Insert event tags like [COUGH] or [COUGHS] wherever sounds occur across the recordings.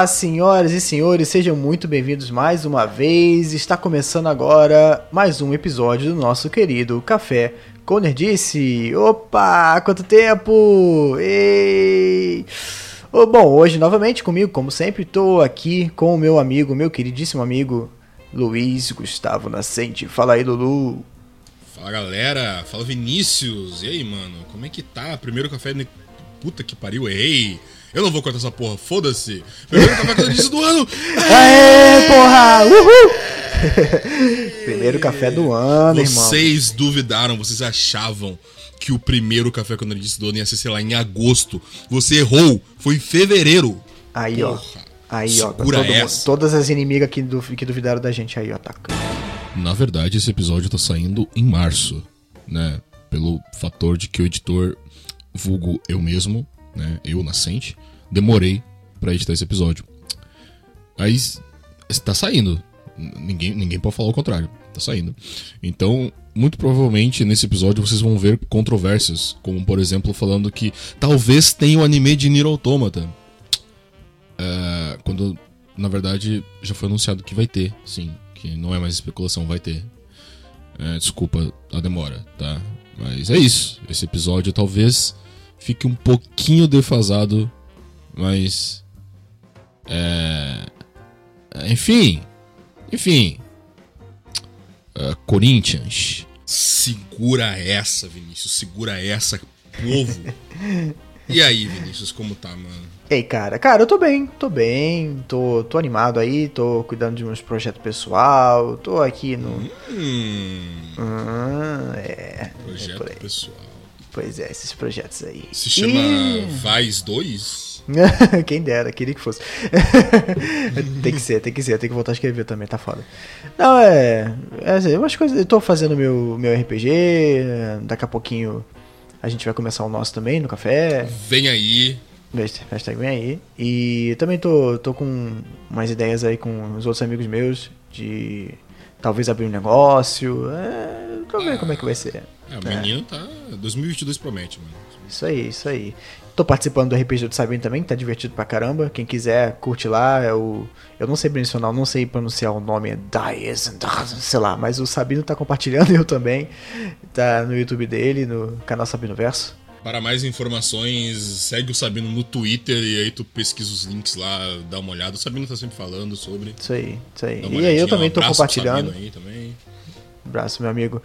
Olá, senhoras e senhores, sejam muito bem-vindos mais uma vez. Está começando agora mais um episódio do nosso querido Café com Nerdice. Opa, quanto tempo! Ei! Oh, bom, hoje novamente comigo, como sempre, estou aqui com o meu amigo, meu queridíssimo amigo Luiz Gustavo Nascente. Fala aí, Lulu. Fala galera, fala Vinícius. E aí, mano, como é que tá? Primeiro café. Puta que pariu, errei. Eu não vou cortar essa porra, foda-se. Primeiro café com Nerdice do ano. [LAUGHS] Aê, porra! Uhul! [LAUGHS] Primeiro café do ano, vocês irmão. Vocês duvidaram, vocês achavam que o primeiro café com Nerdice do ano ia ser, sei lá, em agosto. Você errou. Foi em fevereiro. Aí, Porra. ó. Aí, ó. Todo essa. todas as inimigas que, que duvidaram da gente aí, ó. Tá. Na verdade, esse episódio tá saindo em março, né? Pelo fator de que o editor, vulgo eu mesmo, né? Eu, Nascente, demorei pra editar esse episódio. Aí, tá saindo. Ninguém, ninguém pode falar o contrário. Tá saindo. Então, muito provavelmente nesse episódio vocês vão ver controvérsias, como por exemplo falando que talvez tenha o anime de Nier Automata. É, quando na verdade já foi anunciado que vai ter, sim, que não é mais especulação, vai ter. É, desculpa a demora, tá? Mas é isso. Esse episódio talvez fique um pouquinho defasado, mas é, enfim, enfim. É, Corinthians. Segura essa, Vinícius. Segura essa, povo. E aí, Vinícius, como tá, mano? Ei, cara. Cara, eu tô bem. Tô bem. Tô, tô animado aí. Tô cuidando de uns projetos pessoal. Tô aqui no. Hum, Ah, é. projeto é pessoal. Pois é, esses projetos aí. Se chama Ih! Vais 2? [LAUGHS] Quem dera, queria que fosse. [LAUGHS] tem que ser, tem que ser, tem que voltar a escrever também, tá foda. Não, é. é assim, umas coisas. Eu tô fazendo meu, meu RPG, daqui a pouquinho a gente vai começar o nosso também no café. Vem aí. Hashtag vem aí. E também tô, tô com umas ideias aí com os outros amigos meus de talvez abrir um negócio. É, pra ver como é que vai ser. É, o menino tá. 2022 promete, mano. Isso aí, isso aí. Tô participando do RPG do Sabino também, que tá divertido pra caramba. Quem quiser, curte lá. É o... Eu não sei mencionar, não sei pronunciar o nome, é Dias, sei lá, mas o Sabino tá compartilhando, [LAUGHS] eu também. Tá no YouTube dele, no canal Sabino Verso. Para mais informações, segue o Sabino no Twitter e aí tu pesquisa os links lá, dá uma olhada. O Sabino tá sempre falando sobre. Isso aí, isso aí. E aí eu também um tô compartilhando. Aí também. Abraço, meu amigo.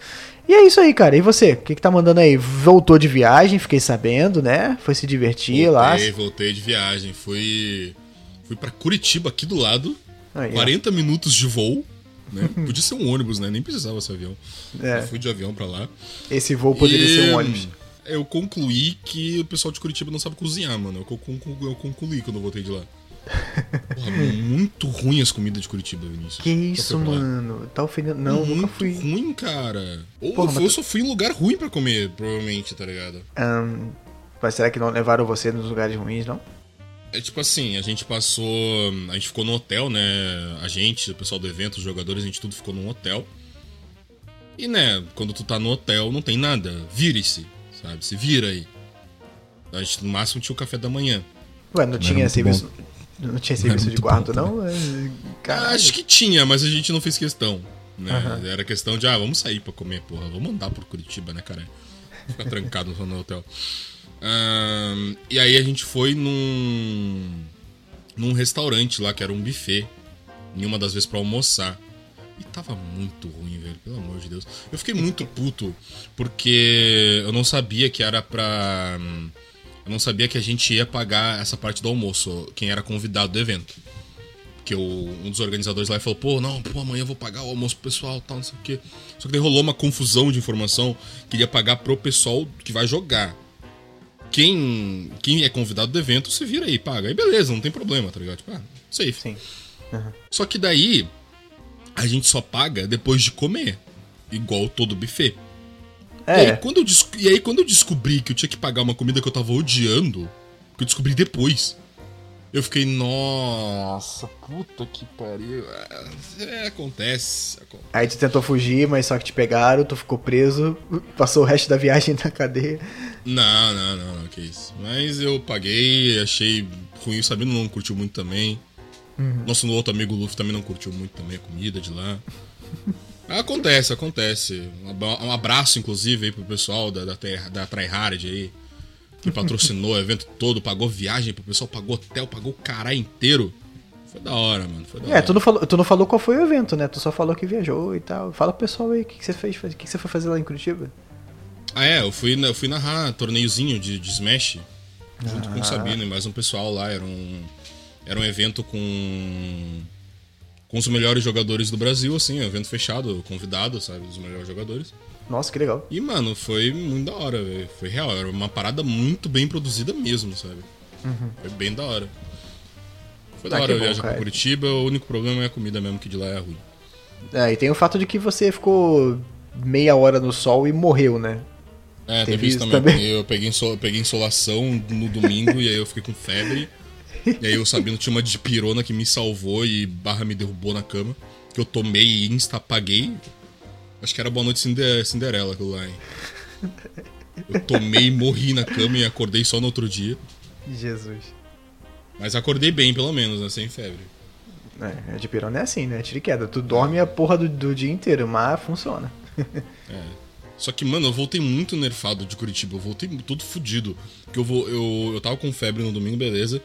E é isso aí, cara. E você? O que, que tá mandando aí? Voltou de viagem, fiquei sabendo, né? Foi se divertir lá. Voltei, voltei de viagem. Fui. Fui pra Curitiba, aqui do lado. Aí, ó. 40 minutos de voo. Né? [LAUGHS] Podia ser um ônibus, né? Nem precisava ser avião. É. Eu fui de avião pra lá. Esse voo poderia E ser um ônibus. Eu concluí que o pessoal de Curitiba não sabe cozinhar, mano. Eu concluí quando eu voltei de lá. Porra, muito ruim as comidas de Curitiba, Vinícius. Que isso, mano? Tá ofendendo. Não, muito nunca fui. ruim, cara. Ou Porra, eu, mas só fui em lugar ruim pra comer, provavelmente, tá ligado? Ahn, mas será que não levaram você nos lugares ruins, não? É tipo assim, a gente passou. A gente ficou no hotel, né? A gente, o pessoal do evento, os jogadores, a gente tudo ficou num hotel. E né, quando tu tá no hotel, não tem nada. Vire-se, sabe? Se vira aí. A gente no máximo tinha o café da manhã. Ué, não, tinha muito serviço. Não tinha serviço de muito quarto, bom, não? É, Caralho. Acho que tinha, mas a gente não fez questão. Né? Aham. Era questão de, ah, vamos sair pra comer, porra. Vamos andar por Curitiba, né, cara? Ficar [LAUGHS] trancado no hotel. Ahn, e aí a gente foi num. num restaurante lá, que era um buffet. Em uma das vezes pra almoçar. E tava muito ruim, velho, pelo amor de Deus. Eu fiquei muito puto, porque eu não sabia que era pra. Eu não sabia que a gente ia pagar essa parte do almoço, quem era convidado do evento. Que o- um dos organizadores lá falou, pô, não, pô, amanhã eu vou pagar o almoço pro pessoal tal, não sei o quê. Só que daí rolou uma confusão de informação que ia pagar pro pessoal que vai jogar. Quem, quem é convidado do evento, se vira aí, paga. Aí beleza, não tem problema, tá ligado? Tipo, ah, safe. Sim. Só que daí, a gente só paga depois de comer. Igual todo buffet. E, aí, É, quando eu e aí, quando eu descobri que eu tinha que pagar uma comida que eu tava odiando, que eu descobri depois, eu fiquei, nossa, puta que pariu. É, acontece, acontece. aí tu tentou fugir, mas só que te pegaram, tu ficou preso, passou o resto da viagem [LAUGHS] na cadeia. Não, não, não, não, que isso. Mas eu paguei, achei ruim, Sabino não curtiu muito também. Uhum. Nosso outro amigo Luffy também não curtiu muito também a comida de lá. Acontece, acontece. Um abraço, inclusive, aí pro pessoal da, da, da Tryhard aí. Que patrocinou o evento todo, pagou viagem pro pessoal, pagou hotel, pagou o caralho inteiro. Foi da hora, mano. Foi da é, hora. Tu, não falou, tu não falou qual foi o evento, né? Tu só falou que viajou e tal. Fala pro pessoal aí o que, que você fez, o que, que você foi fazer lá em Curitiba. Ah, é, eu fui, eu fui narrar torneiozinho de, de Smash junto ah. com o Sabino e mais um pessoal lá. Era um, era um evento com, com os melhores jogadores do Brasil, assim, evento fechado, convidado, sabe, os melhores jogadores. Nossa, que legal. E, mano, foi muito da hora, véio. Foi real, era uma parada muito bem produzida mesmo, sabe? Uhum. Foi bem da hora. Foi da ah, hora viajar pra Curitiba, o único problema é a comida mesmo, que de lá é ruim. É, e tem o fato de que você ficou meia hora no sol e morreu, né? É, teve, teve isso também. também. Eu peguei, eu peguei insolação no domingo e aí eu fiquei com febre. [LAUGHS] E aí o Sabino tinha uma dipirona que me salvou e barra me derrubou na cama. Que eu tomei e insta apaguei. Acho que era Boa Noite Cinderela aquilo lá, hein? Eu tomei morri na cama e acordei só no outro dia. Jesus. Mas acordei bem, pelo menos, né? Sem febre. É, a dipirona é assim, né? Tira e queda. Tu dorme a porra do, do dia inteiro, mas funciona. [LAUGHS] é. Só que, mano, eu voltei muito nerfado de Curitiba. Eu voltei todo fudido. Porque eu, vou, eu, eu tava com febre no domingo, beleza.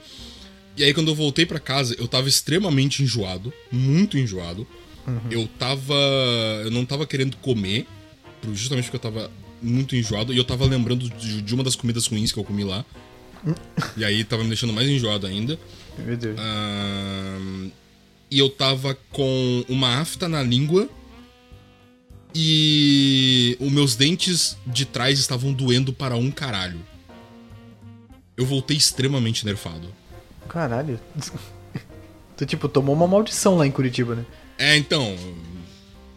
E aí, quando eu voltei para casa, eu tava extremamente enjoado. Muito enjoado. Uhum. Eu tava. Eu não tava querendo comer. Justamente porque eu tava muito enjoado. E eu tava lembrando de, de uma das comidas ruins que eu comi lá. [LAUGHS] e aí tava me deixando mais enjoado ainda. Meu Deus. Uh, e eu tava com uma afta na língua e os meus dentes de trás estavam doendo para um caralho. Eu voltei extremamente nerfado. Caralho. [LAUGHS] tu, tipo, tomou uma maldição lá em Curitiba, né? É, então.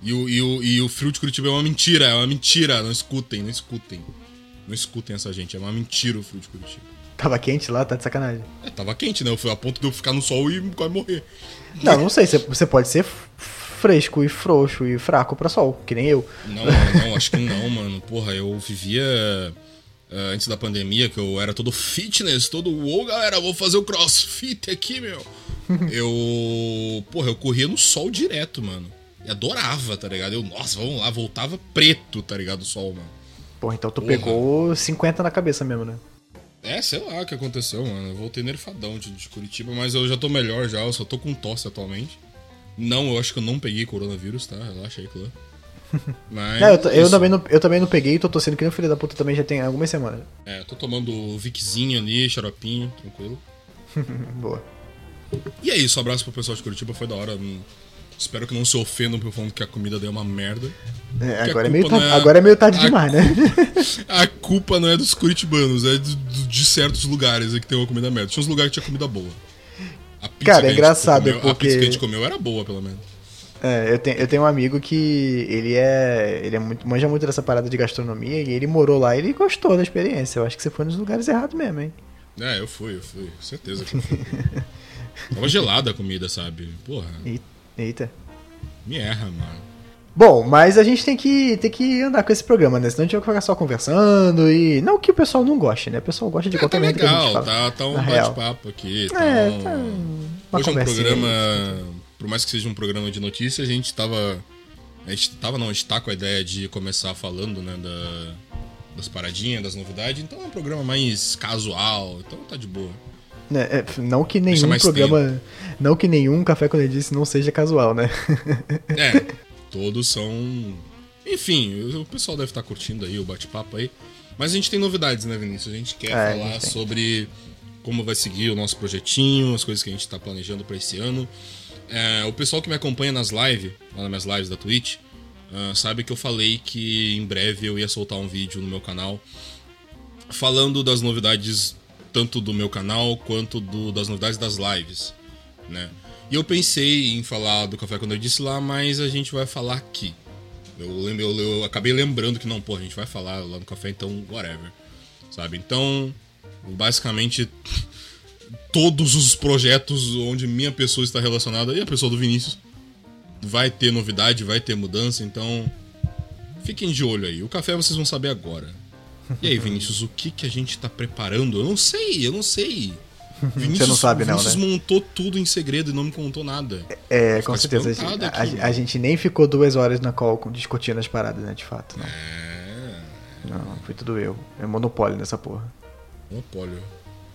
E o, e, o, e o frio de Curitiba é uma mentira, é uma mentira. Não escutem, não escutem. Não escutem essa gente, é uma mentira o frio de Curitiba. Tava quente lá, tá de sacanagem. É, tava quente, né? Eu fui a ponto de eu ficar no sol e quase morrer. Não, não sei, você pode ser fresco e frouxo e fraco para sol, que nem eu. Não, não, acho que não, mano. Porra, eu vivia uh, antes da pandemia, que eu era todo fitness, todo, ô galera, vou fazer o crossfit aqui, meu. [LAUGHS] eu, porra, eu corria no sol direto, mano. E adorava, tá ligado? Eu, nossa, vamos lá, voltava preto, tá ligado? O sol, mano. Porra, então tu porra. pegou 50 na cabeça mesmo, né? É, sei lá o que aconteceu, mano. Eu voltei nerfadão de, de Curitiba, mas eu já tô melhor já, eu só tô com tosse atualmente. Não, eu acho que eu não peguei coronavírus, tá? Relaxa aí, Clã. [LAUGHS] Mas. Não, eu, eu, também não, eu também não peguei, tô torcendo que nem o filho da puta também já tem algumas semanas. É, tô tomando Viczinho ali, xaropinho, tranquilo. [LAUGHS] Boa. E é isso, um abraço pro pessoal de Curitiba, foi da hora. Espero que não se ofendam por falando que a comida deu uma merda. É, agora, é meio tarde, é, agora é meio tarde a, demais, né? [LAUGHS] A culpa não é dos curitibanos, é de, de certos lugares que tem uma comida merda. Tinha uns lugares que tinha comida boa. Cara, é engraçado comeu, porque... A pizza que a gente comeu era boa, pelo menos. É, eu tenho, eu tenho um amigo que ele é. Ele é muito, manja muito dessa parada de gastronomia e ele morou lá e ele gostou da experiência. Eu acho que você foi nos lugares errados mesmo, hein? É, eu fui, eu fui. Certeza que eu fui. [LAUGHS] Tava gelada a comida, sabe? Porra. Eita. Me erra, mano. Bom, mas a gente tem que, tem que andar com esse programa, né? Senão a gente vai ficar só conversando e. Não que o pessoal não goste, né? O pessoal gosta de é, qualquer tá legal, tá, tá um bate-papo aqui. Tá é, um... tá. Hoje é um programa. Por mais que seja um programa de notícias, a gente tava. A gente tava, não, a gente tá com a ideia de começar falando, né, da, das paradinhas, das novidades. Então é um programa mais casual, então tá de boa. É, é, não que nenhum programa. Tempo. Não que nenhum Café com disse não seja casual, né? [LAUGHS] É. Todos são. Enfim, o pessoal deve estar curtindo aí o bate-papo aí. Mas a gente tem novidades, né, Vinícius? A gente quer é, falar gente sobre como vai seguir o nosso projetinho, as coisas que a gente está planejando para esse ano. É, o pessoal que me acompanha nas lives, lá nas minhas lives da Twitch, uh, sabe que eu falei que em breve eu ia soltar um vídeo no meu canal falando das novidades tanto do meu canal quanto do, das novidades das lives, né? E eu pensei em falar do café quando eu disse lá, mas a gente vai falar aqui. Eu, lembro, eu, eu acabei lembrando que não, pô, a gente vai falar lá no café, então whatever. Sabe? Então, basicamente, todos os projetos onde minha pessoa está relacionada e a pessoa do Vinícius vai ter novidade, vai ter mudança, então fiquem de olho aí. O café vocês vão saber agora. E aí, Vinícius, o que, que a gente está preparando? Eu não sei, eu não sei. Vinícius, [LAUGHS] Você não sabe, não, Vinícius né? montou tudo em segredo e não me contou nada. É, Fico com certeza. A, espantado a- aqui, a gente nem ficou duas horas na call discutindo as paradas, né? De fato. Não, É. não foi tudo eu. É monopólio nessa porra. Monopólio.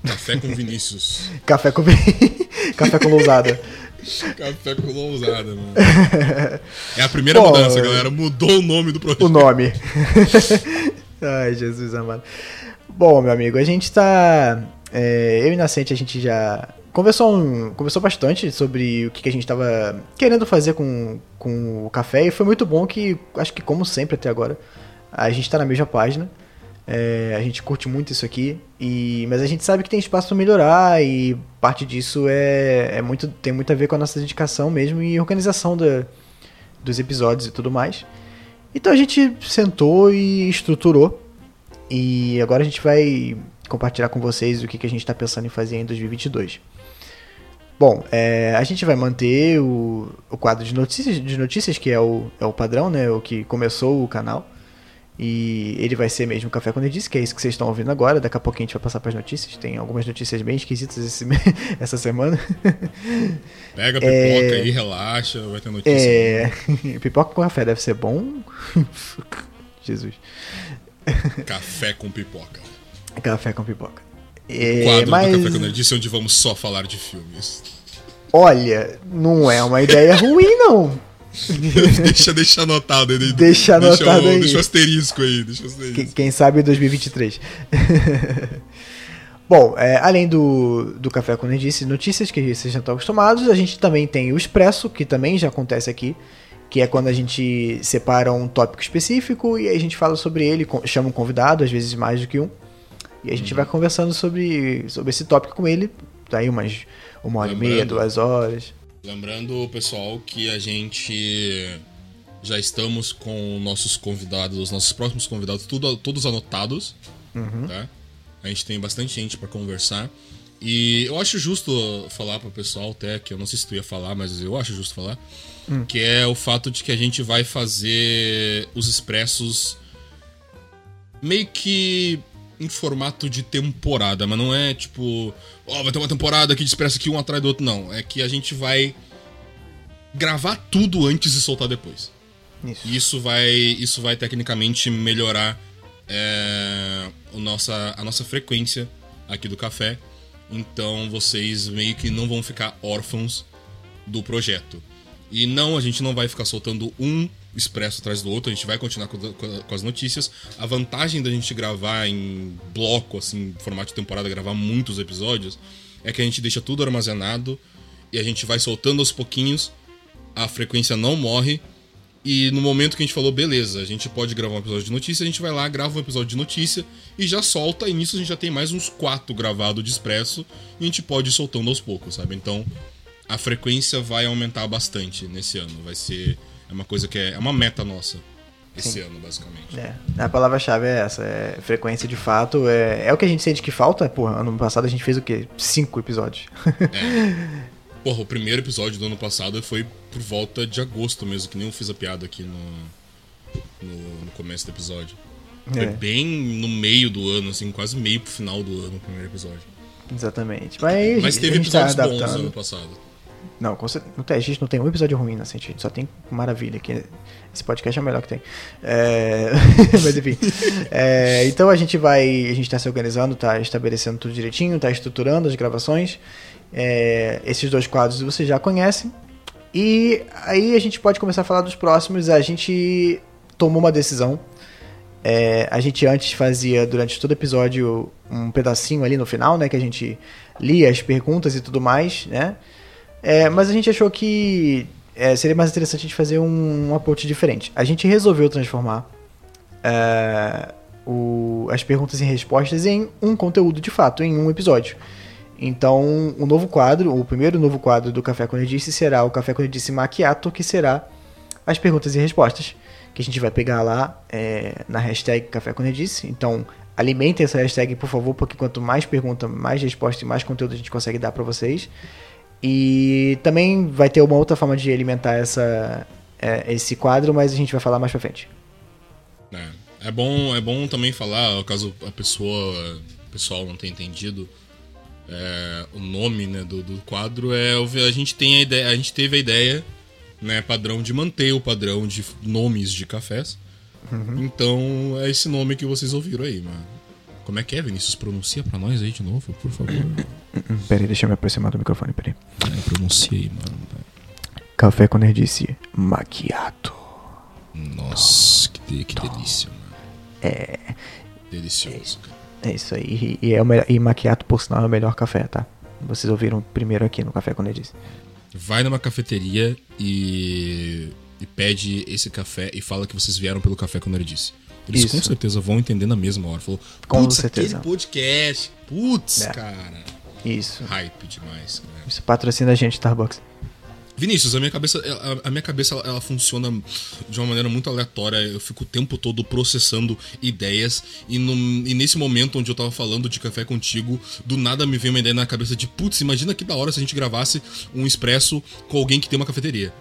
Café com Vinícius. [LAUGHS] Café com. [LAUGHS] Café com lousada. [LAUGHS] Café com lousada, mano. É a primeira Pô, mudança, galera. Mudou o nome do projeto. o nome. Ai, Jesus amado. Bom, meu amigo, a gente tá. é, eu e Nascente, a gente já conversou, um, conversou bastante sobre o que, que a gente tava querendo fazer com, com o café e foi muito bom que, acho que como sempre até agora, a gente tá na mesma página. É, a gente curte muito isso aqui, e, mas a gente sabe que tem espaço para melhorar e parte disso é, é muito, tem muito a ver com a nossa dedicação mesmo e organização da, dos episódios e tudo mais. Então a gente sentou e estruturou. E agora a gente vai compartilhar com vocês o que, que a gente está pensando em fazer em 2022. Bom, é, a gente vai manter o, o quadro de notícias, de notícias, que é o, é o padrão, né? O que começou o canal. E ele vai ser mesmo o Café quando eu disse, que é isso que vocês estão ouvindo agora. Daqui a pouquinho a gente vai passar para as notícias. Tem algumas notícias bem esquisitas esse, [LAUGHS] essa semana. Pega a pipoca aí, relaxa, vai ter notícia. É. [LAUGHS] Pipoca com café deve ser bom. [LAUGHS] Jesus. Café com pipoca. Café com pipoca. É, Quadro mas, do Café com Nerdice, onde vamos só falar de filmes. olha, não é uma ideia ruim, não. [LAUGHS] deixa, deixa anotado aí. Deixa anotado o, aí. Deixa o asterisco aí. Deixa o asterisco. Quem sabe 2023. [LAUGHS] Bom, é, além do, do Café com Nerdice notícias que vocês já estão acostumados, a gente também tem o Expresso, que também já acontece aqui, que é quando a gente separa um tópico específico e a gente fala sobre ele, chama um convidado, às vezes mais do que um, e a gente vai conversando sobre, sobre esse tópico com ele, daí umas uma hora e meia, Lembrando- duas horas. Lembrando, pessoal, que a gente já estamos com nossos convidados, os nossos próximos convidados, tudo, todos anotados. Tá? A gente tem bastante gente pra conversar. E eu acho justo falar pro pessoal, até que eu não sei se tu ia falar, mas eu acho justo falar, que é o fato de que a gente vai fazer os expressos meio que em formato de temporada, mas não é tipo, ó, vai ter uma temporada de expresso aqui um atrás do outro, não. É que a gente vai gravar tudo antes e soltar depois. Isso. E isso vai, isso vai tecnicamente melhorar é, o nossa, a nossa frequência aqui do café. Então vocês meio que não vão ficar órfãos do projeto. E não, a gente não vai ficar soltando um expresso atrás do outro, a gente vai continuar com, com- as notícias. A vantagem da gente gravar em bloco, assim, formato de temporada, gravar muitos episódios, é que a gente deixa tudo armazenado e a gente vai soltando aos pouquinhos, a frequência não morre. E no momento que a gente falou, beleza, a gente pode gravar um episódio de notícia, a gente vai lá, grava um episódio de notícia e já solta, e nisso a gente já tem mais uns quatro gravados de expresso e a gente pode ir soltando aos poucos, sabe? Então a frequência vai aumentar bastante nesse ano. Vai ser. É uma coisa que é, é uma meta nossa esse ano, basicamente. É, a palavra-chave é essa, é frequência de fato, é, é o que a gente sente que falta, porra, ano passado a gente fez o quê? Cinco episódios. Porra, o primeiro episódio do ano passado foi por volta de agosto mesmo, que nem eu fiz a piada aqui no, no, no começo do episódio. Foi É. bem no meio do ano, assim, quase meio pro final do ano o primeiro episódio. Exatamente. Mas, Mas teve tá episódios bons no adaptando. ano passado. Não, a gente não tem um episódio ruim, né? A gente só tem maravilha aqui. Esse podcast é o melhor que tem. É, [LAUGHS] Mas enfim. É, então a gente vai. A gente tá se organizando, tá estabelecendo tudo direitinho, tá estruturando as gravações. É, esses dois quadros vocês já conhecem. E aí a gente pode começar a falar dos próximos. A gente tomou uma decisão. É, a gente antes fazia durante todo episódio um pedacinho ali no final, né? Que a gente lia as perguntas e tudo mais, né? É, mas a gente achou que é, seria mais interessante a gente fazer um, um approach diferente. A gente resolveu transformar é, o- as perguntas e respostas em um conteúdo de fato, em um episódio. Então, o novo quadro, o primeiro novo quadro do Café com será o Café com Nerdice que será as perguntas e respostas, que a gente vai pegar lá é, na hashtag Café com. Então, alimentem essa hashtag, por favor, porque quanto mais pergunta, mais resposta e mais conteúdo a gente consegue dar para vocês. E também vai ter uma outra forma de alimentar essa, é, esse quadro, mas a gente vai falar mais pra frente. É, é bom, é bom também falar, caso a pessoa, o pessoal não tenha entendido, é, o nome né, do, do quadro, é a gente tem a ideia, a gente teve a ideia, né, padrão de manter o padrão de nomes de cafés. Uhum. Então é esse nome que vocês ouviram aí, mano. Como é que é, Vinícius? Pronuncia pra nós aí de novo, por favor. [COUGHS] peraí, deixa eu me aproximar do microfone, peraí. É, pronuncia aí, mano. Café com disse macchiato. Nossa, que, que delícia, mano. É. Delicioso, cara. É isso aí. E, é o melhor, e macchiato, por sinal, é o melhor café, tá? Vocês ouviram primeiro aqui no Café com disse. Vai numa cafeteria e, e pede esse café e fala que vocês vieram pelo Café com disse. Eles Isso. com certeza vão entender na mesma hora. Falou, com certeza. aquele podcast. Putz, é. cara. Isso. Hype demais, cara. Isso patrocina a gente, Starbucks. Vinícius, a minha cabeça, a, a minha cabeça ela, ela, funciona de uma maneira muito aleatória. Eu fico o tempo todo processando ideias e, no, e nesse momento onde eu tava falando de café contigo, do nada me veio uma ideia na cabeça de putz, imagina que da hora se a gente gravasse um expresso com alguém que tem uma cafeteria.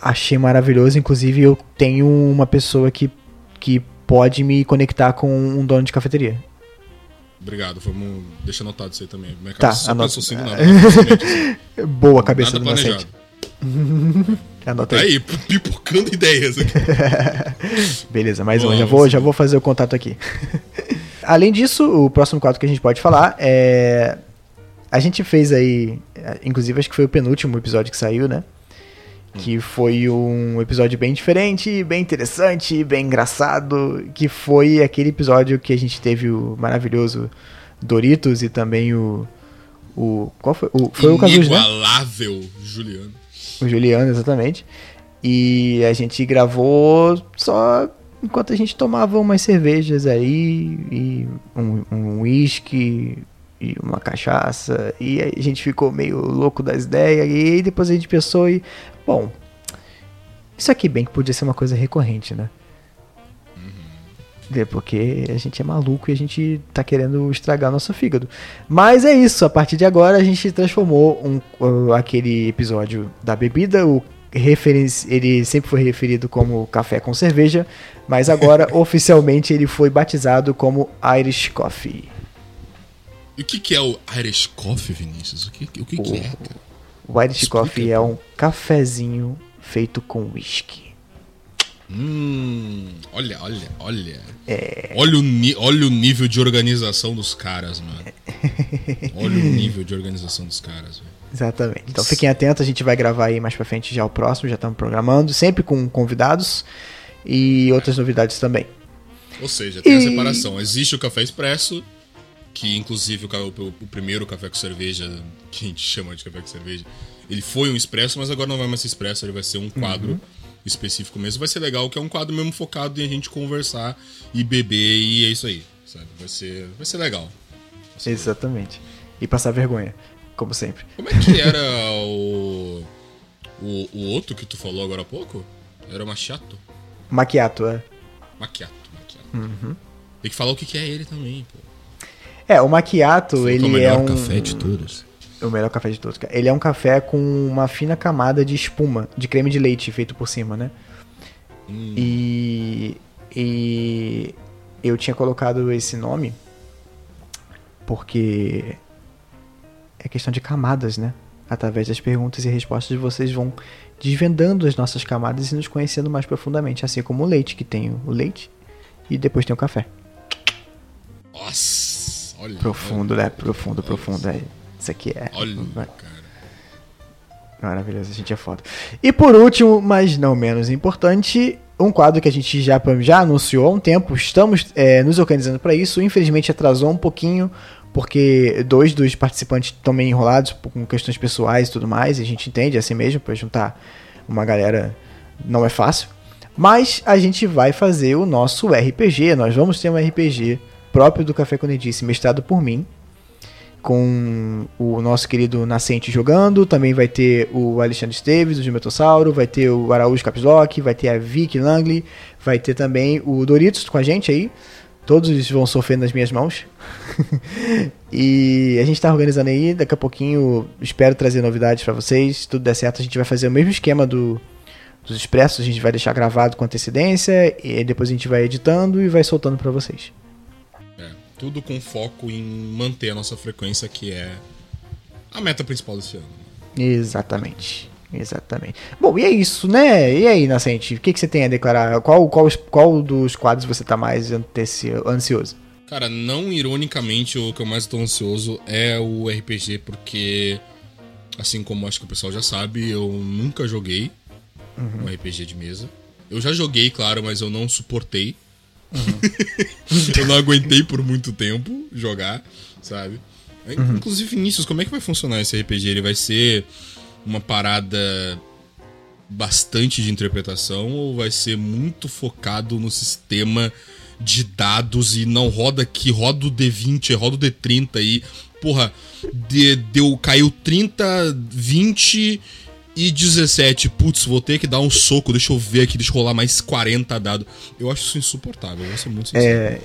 Achei maravilhoso, inclusive eu tenho uma pessoa que, que pode me conectar com um dono de cafeteria. Obrigado, vamos deixar anotado isso aí também. [LAUGHS] Minha [LAUGHS] tá, cabeça anota... assim nada. Boa cabeça nada do planejado. Anota aí. aí, pipocando ideias aqui. [LAUGHS] Beleza, mais um. Já vou, já vou fazer o contato aqui. Além disso, o próximo quadro que a gente pode falar é. A gente fez aí. Inclusive, acho que foi o penúltimo episódio que saiu, né? Que foi um episódio bem diferente, bem interessante, bem engraçado, que foi aquele episódio que a gente teve o maravilhoso Doritos e também o o qual foi? O, foi o Cazuza, né? Inigualável Juliano. O Juliano, exatamente. E a gente gravou só enquanto a gente tomava umas cervejas aí e um whisky e uma cachaça e a gente ficou meio louco das ideias e depois a gente pensou e Bom, isso aqui bem que podia ser uma coisa recorrente, né? Uhum. Porque a gente é maluco e a gente tá querendo estragar nosso fígado. Mas é isso, a partir de agora a gente transformou um, uh, aquele episódio da bebida, o ele sempre foi referido como café com cerveja, mas agora [LAUGHS] oficialmente ele foi batizado como Irish Coffee. E o que, que é o Irish Coffee, Vinícius? O que, o que, o... que é, cara? Explica, Coffee é um cafezinho feito com whisky. Hum, olha, olha, olha. É... Olha, o olha o nível de organização dos caras, mano. [LAUGHS] olha o nível de organização dos caras, velho. Exatamente. Então fiquem atentos, a gente vai gravar aí mais pra frente já o próximo, já estamos programando, sempre com convidados e outras novidades também. Ou seja, tem e... a separação. Existe o café expresso, que inclusive o, o, o, primeiro café com cerveja, que a gente chama de café com cerveja, ele foi um expresso, mas agora não vai mais ser expresso, ele vai ser um quadro uhum. específico mesmo. Vai ser legal, que é um quadro mesmo focado em a gente conversar e beber, e é isso aí, sabe? Vai ser, vai ser legal. Exatamente. E passar vergonha, como sempre. Como é que era o, o, o outro que tu falou agora há pouco? Era o machiato? Maquiato, é. Maquiato, maquiato. Uhum. Tem que falar o que é ele também, pô. É, o macchiato, ele é o melhor é um... café de todos. O melhor café de todos. Ele é um café com uma fina camada de espuma, de creme de leite feito por cima, né? Hum. E... E... Eu tinha colocado esse nome porque é questão de camadas, né? Através das perguntas e respostas vocês vão desvendando as nossas camadas e nos conhecendo mais profundamente, assim como o leite, que tem o leite e depois tem o café. Nossa! Olha, profundo, olha, né? Profundo, profundo. É. Isso aqui é. Olha, cara. Maravilhoso, a gente é foda. E por último, mas não menos importante, um quadro que a gente já, já anunciou há um tempo. Estamos é, nos organizando para isso. Infelizmente atrasou um pouquinho, porque dois dos participantes estão meio enrolados com questões pessoais e tudo mais. E a gente entende é assim mesmo, para juntar uma galera não é fácil. Mas a gente vai fazer o nosso RPG. Nós vamos ter um RPG próprio do Café com Edice, mestrado por mim, com o nosso querido Nascente jogando, também vai ter o Alexandre Esteves, o Gimetossauro, vai ter o Araújo Capslock, vai ter a Vicky Langley, vai ter também o Doritos com a gente aí. Todos vão sofrer nas minhas mãos. [LAUGHS] e a gente está organizando aí, daqui a pouquinho espero trazer novidades para vocês. Se tudo der certo, a gente vai fazer o mesmo esquema do, dos expressos, a gente vai deixar gravado com antecedência e depois a gente vai editando e vai soltando para vocês. Tudo com foco em manter a nossa frequência, que é a meta principal desse ano. Exatamente. Exatamente. Bom, e é isso, né? E aí, Nascente, o que, que você tem a declarar? Qual, qual, qual dos quadros você tá mais ansioso? Cara, não ironicamente, o que eu mais tô ansioso é o RPG, porque, assim como acho que o pessoal já sabe, eu nunca joguei uhum. um RPG de mesa. Eu já joguei, claro, mas eu não suportei. Uhum. [LAUGHS] eu não aguentei por muito tempo jogar, sabe? Uhum. Inclusive, Vinícius, como é que vai funcionar esse RPG? Ele vai ser uma parada bastante de interpretação ou vai ser muito focado no sistema de dados e não roda aqui, roda o D20, roda o D30 aí. Porra, de, deu, caiu 30, 20 e 17. Putz, vou ter que dar um soco, deixa eu ver aqui, deixa eu rolar mais 40 dados. Eu acho isso insuportável, vou ser muito sincero. É,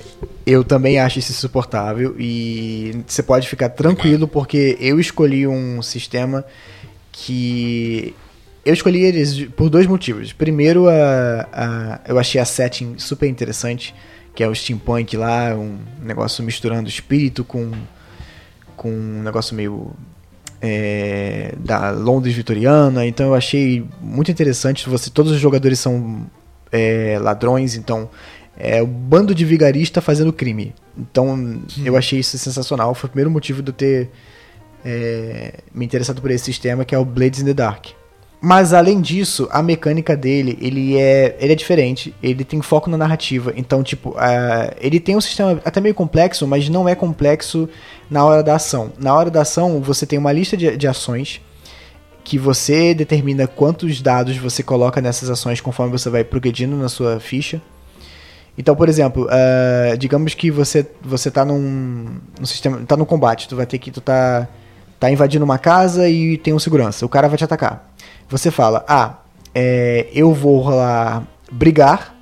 eu também acho isso insuportável e você pode ficar tranquilo porque eu escolhi um sistema que eu escolhi eles por dois motivos. Primeiro, a, a, eu achei a setting super interessante, que é o steampunk lá, um negócio misturando espírito com, com um negócio meio é, da Londres vitoriana. Então eu achei muito interessante. Você, todos os jogadores são é, ladrões, então é o bando de vigarista fazendo crime. Então hum. eu achei isso sensacional. Foi o primeiro motivo de eu ter é, me interessado por esse sistema que é o Blades in the Dark. Mas além disso, a mecânica dele, ele é, ele é diferente, ele tem foco na narrativa. Então, tipo, uh, ele tem um sistema até meio complexo, mas não é complexo na hora da ação. Na hora da ação, você tem uma lista de, de ações que você determina quantos dados você coloca nessas ações conforme você vai progredindo na sua ficha. Então, por exemplo, uh, digamos que você você tá num, num sistema, tá no combate, tu vai ter que tu tá tá invadindo uma casa e tem um segurança. O cara vai te atacar. Você fala, ah, é, eu vou lá brigar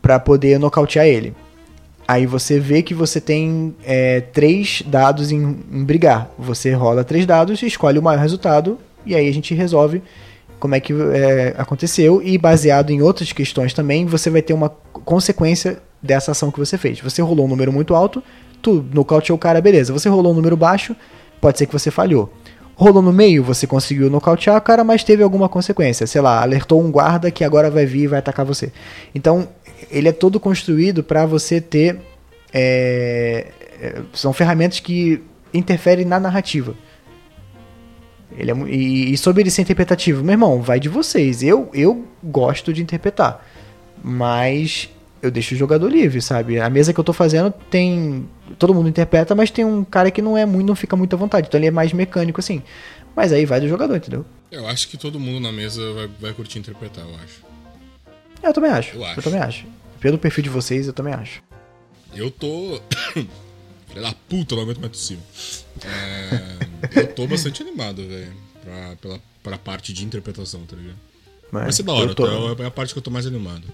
para poder nocautear ele. Aí você vê que você tem é, três dados em, em, brigar. Você rola três dados, escolhe o maior resultado e aí a gente resolve como é que é, aconteceu e baseado em outras questões também você vai ter uma consequência dessa ação que você fez. Você rolou um número muito alto, tu nocauteou o cara, beleza. Você rolou um número baixo, pode ser que você falhou. Rolou no meio, você conseguiu nocautear o cara, mas teve alguma consequência. Sei lá, alertou um guarda que agora vai vir e vai atacar você. Então, ele é todo construído para você ter. É, é, são ferramentas que interferem na narrativa. Ele é, e, e sobre ele ser interpretativo, meu irmão, vai de vocês. Eu, eu gosto de interpretar. Mas eu deixo o jogador livre, sabe? A mesa que eu tô fazendo tem. Todo mundo interpreta, mas tem um cara que não é muito, não fica muito à vontade. Então ele é mais mecânico, assim. Mas aí vai do jogador, entendeu? Eu acho que todo mundo na mesa vai, vai curtir interpretar, eu acho. É, eu também acho. Eu, acho. eu também acho. Pelo perfil de vocês, eu também acho. Eu tô. [COUGHS] Filha da puta, não aguento mais tossir. É... eu tô bastante animado, velho. Pra, pela, pra parte de interpretação, tá ligado? Mas, Vai ser da hora, tô... tá? é a parte que eu tô mais animado.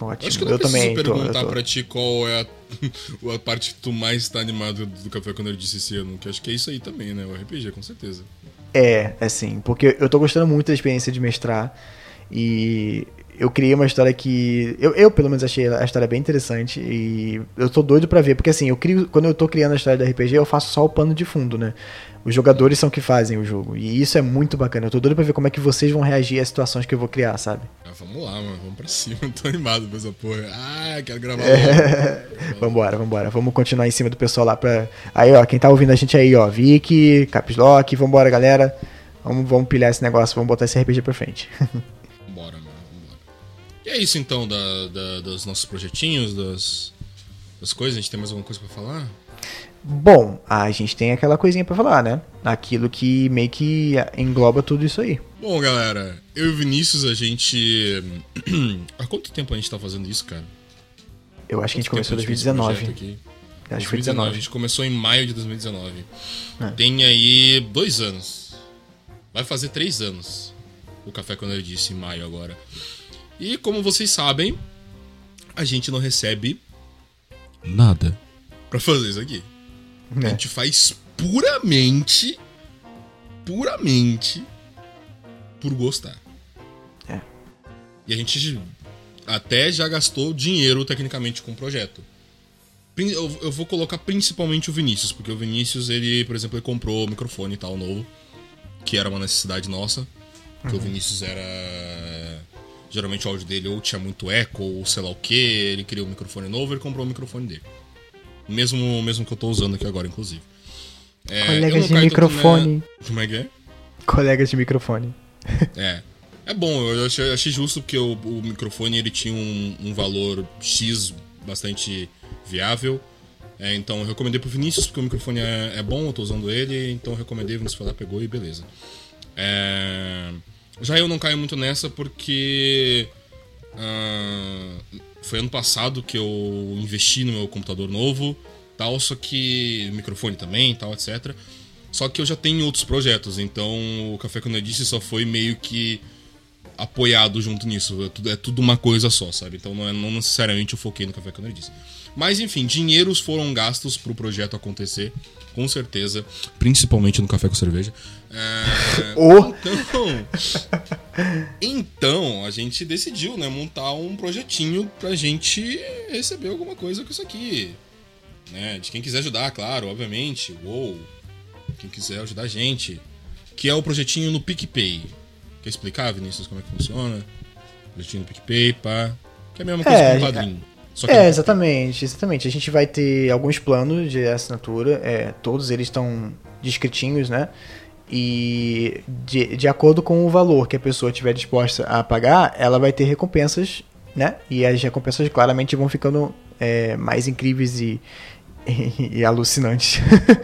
Ótimo. Acho que eu, eu também perguntar tô, tô... pra ti qual é a, [LAUGHS] a, parte que tu mais tá animado do Café quando ele disse esse ano. Que acho que é isso aí também, né? O RPG, com certeza. É, é sim. Porque eu tô gostando muito da experiência de mestrar. E eu criei uma história que. Eu, eu, pelo menos, achei a história bem interessante. E eu tô doido para ver. Porque assim, eu crio. Quando eu tô criando a história do RPG, eu faço só o pano de fundo, né? Os jogadores são que fazem o jogo. E isso é muito bacana. Eu tô doido pra ver como é que vocês vão reagir às situações que eu vou criar, sabe? Ah, vamos lá, mano. Vamos pra [LAUGHS] cima. tô animado com essa porra. Ah, quero gravar é... [LAUGHS] vambora, vambora. Vamos continuar em cima do pessoal lá pra. Aí, ó, quem tá ouvindo a gente aí, ó. Vicky, Capslock, vambora, galera. Vamos, vamos pilhar esse negócio, vamos botar esse RPG pra frente. [LAUGHS] E é isso então da, da, dos nossos projetinhos, das, das coisas. A gente tem mais alguma coisa pra falar? Bom, a gente tem aquela coisinha para falar, né? Aquilo que meio que engloba tudo isso aí. Bom, galera, eu e o Vinícius, a gente. [CLEARS THROAT] Há quanto tempo a gente tá fazendo isso, cara? Eu acho que a gente começou em 2019. Aqui? Acho que foi 2019. A gente começou em maio de 2019. É. Tem aí dois anos. Vai fazer três anos. O Café Quando eu disse, em maio agora. E como vocês sabem, a gente não recebe nada para fazer isso aqui. É. A gente faz puramente, puramente por gostar. É. E a gente até já gastou dinheiro tecnicamente com o projeto. eu, vou colocar principalmente o Vinícius, porque o Vinícius, ele, por exemplo, ele comprou o microfone e tal novo, que era uma necessidade nossa. Porque uhum. o Vinícius era. Geralmente o áudio dele ou tinha muito eco, ou sei lá o que, ele queria um microfone novo, ele comprou o microfone dele. Mesmo, mesmo que eu tô usando aqui agora, inclusive. É, Colegas de microfone. Como é que é? Colegas de microfone. [LAUGHS] é. É bom, eu achei, achei justo porque o, o, microfone ele tinha um, um valor X bastante viável. É, então eu recomendei pro Vinícius, porque o microfone é, é, bom, eu tô usando ele, então eu recomendei, o Vinícius foi lá, pegou e beleza. É... Já eu não caio muito nessa porque. Uh, foi ano passado que eu investi no meu computador novo, tal, só que. microfone também, tal, etc. Só que eu já tenho outros projetos, então o Café eu disse só foi meio que apoiado junto nisso. É tudo, é tudo uma coisa só, sabe? Então não, é, não necessariamente eu foquei no Café eu disse. Mas enfim, dinheiros foram gastos para o projeto acontecer, com certeza, principalmente no café com cerveja. É, oh. Então, então a gente decidiu, né, montar um projetinho pra gente receber alguma coisa com isso aqui, né? De quem quiser ajudar, claro, obviamente. Uou, quem quiser ajudar a gente, que é o projetinho no PicPay. Quer explicar, Vinícius, como é que funciona? Projetinho no PicPay, pá. Que é a mesma coisa é, que um padrinho é, exatamente, exatamente. A gente vai ter alguns planos de assinatura, é, todos eles estão descritinhos, né? E de, de acordo com o valor que a pessoa tiver disposta a pagar, ela vai ter recompensas, né? E as recompensas claramente vão ficando é, mais incríveis e, [LAUGHS] e, e alucinantes.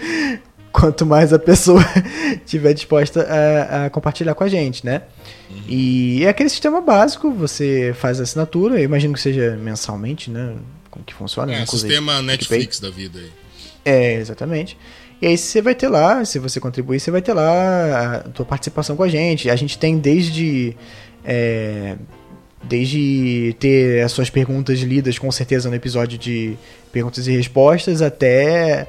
[LAUGHS] Quanto mais a pessoa [LAUGHS] tiver disposta a, a compartilhar com a gente, né? Uhum. E é aquele sistema básico, você faz a assinatura, eu imagino que seja mensalmente, né? Como que funciona. É, sistema Netflix da vida aí. É, exatamente. E aí você vai ter lá, se você contribuir, você vai ter lá a tua participação com a gente. A gente tem desde... É, desde ter as suas perguntas lidas com certeza no episódio de perguntas e respostas até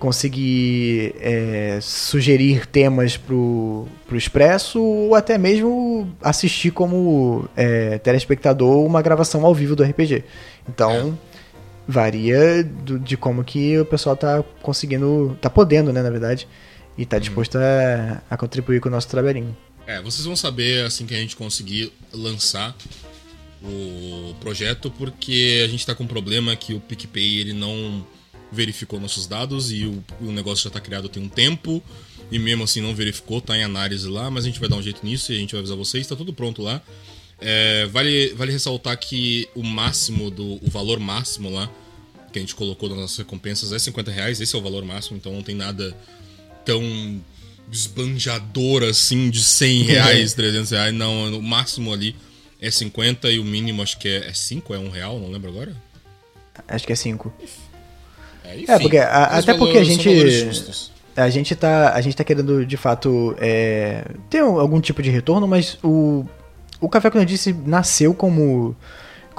conseguir é, sugerir temas pro, pro Expresso ou até mesmo assistir como é, telespectador uma gravação ao vivo do RPG. Então, é. varia do, de como que o pessoal tá conseguindo, tá podendo, né, na verdade, e tá uhum. disposto a, a contribuir com o nosso trabalhinho. É, vocês vão saber assim que a gente conseguir lançar o projeto, porque a gente tá com um problema que o PicPay ele não verificou nossos dados e o, o negócio já está criado tem um tempo e mesmo assim não verificou, tá em análise lá, mas a gente vai dar um jeito nisso e a gente vai avisar vocês, está tudo pronto lá. É, vale, vale ressaltar que o máximo do o valor máximo lá que a gente colocou nas nossas recompensas é 50 reais, esse é o valor máximo, então não tem nada tão esbanjador assim de 100 [LAUGHS] reais, 300 reais, não, o máximo ali é 50 e o mínimo acho que é, é 5, é 1 real, não lembro agora? Acho que é 5. É, enfim, é porque a, até porque a gente a gente tá a gente tá querendo de fato é, ter algum tipo de retorno, mas o o Café com disse nasceu como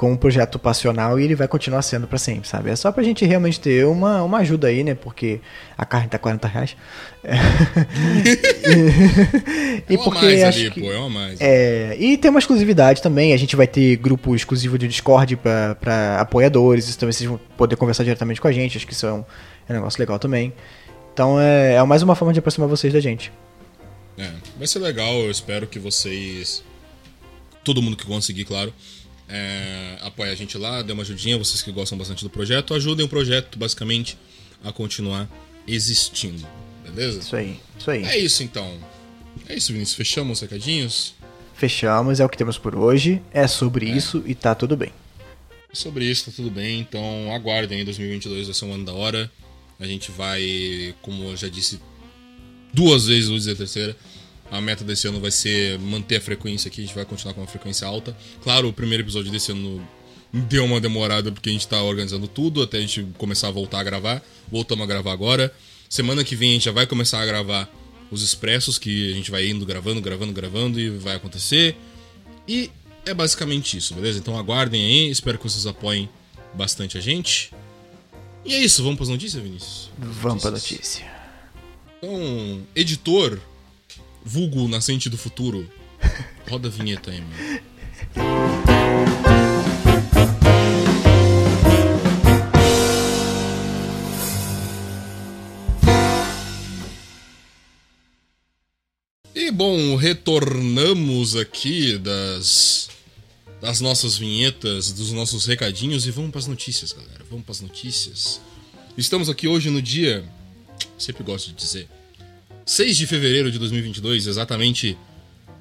como um projeto passional e ele vai continuar sendo para sempre, sabe? É só pra gente realmente ter uma, uma ajuda aí, né? Porque a carne tá 40 reais. [LAUGHS] É. e, porque mais acho ali, que, pô, é uma mais. É, e tem uma exclusividade também, a gente vai ter grupo exclusivo de Discord para apoiadores, também vocês vão poder conversar diretamente com a gente, acho que isso é um, é um negócio legal também. Então é, é mais uma forma de aproximar vocês da gente. É, vai ser legal, eu espero que vocês. Todo mundo que conseguir, claro é, apoia a gente lá, dê uma ajudinha, vocês que gostam bastante do projeto, ajudem o projeto basicamente a continuar existindo, beleza? Isso aí, isso aí. É isso então. É isso, Vinícius. Fechamos os recadinhos? Fechamos, é o que temos por hoje. É sobre é. isso e tá tudo bem. É sobre isso, tá tudo bem. Então aguardem aí, 2022 vai ser um ano da hora. A gente vai, como eu já disse duas vezes, vou dizer a terceira, a meta desse ano vai ser manter a frequência aqui, a gente vai continuar com uma frequência alta. Claro, o primeiro episódio desse ano deu uma demorada porque a gente tá organizando tudo até a gente começar a voltar a gravar. Voltamos a gravar agora. Semana que vem a gente já vai começar a gravar os expressos que a gente vai indo gravando, gravando, gravando e vai acontecer. E é basicamente isso, beleza? Então aguardem aí, espero que vocês apoiem bastante a gente. E é isso, vamos para as notícias, Vinícius? Vamos para a notícia. Então, editor, Vulgo Nascente do Futuro. Roda a vinheta aí, mano. E bom, retornamos aqui das das nossas vinhetas, dos nossos recadinhos e vamos para as notícias, galera. Vamos para as notícias. Estamos aqui hoje no dia, sempre gosto de dizer, 6 de fevereiro de 2022, exatamente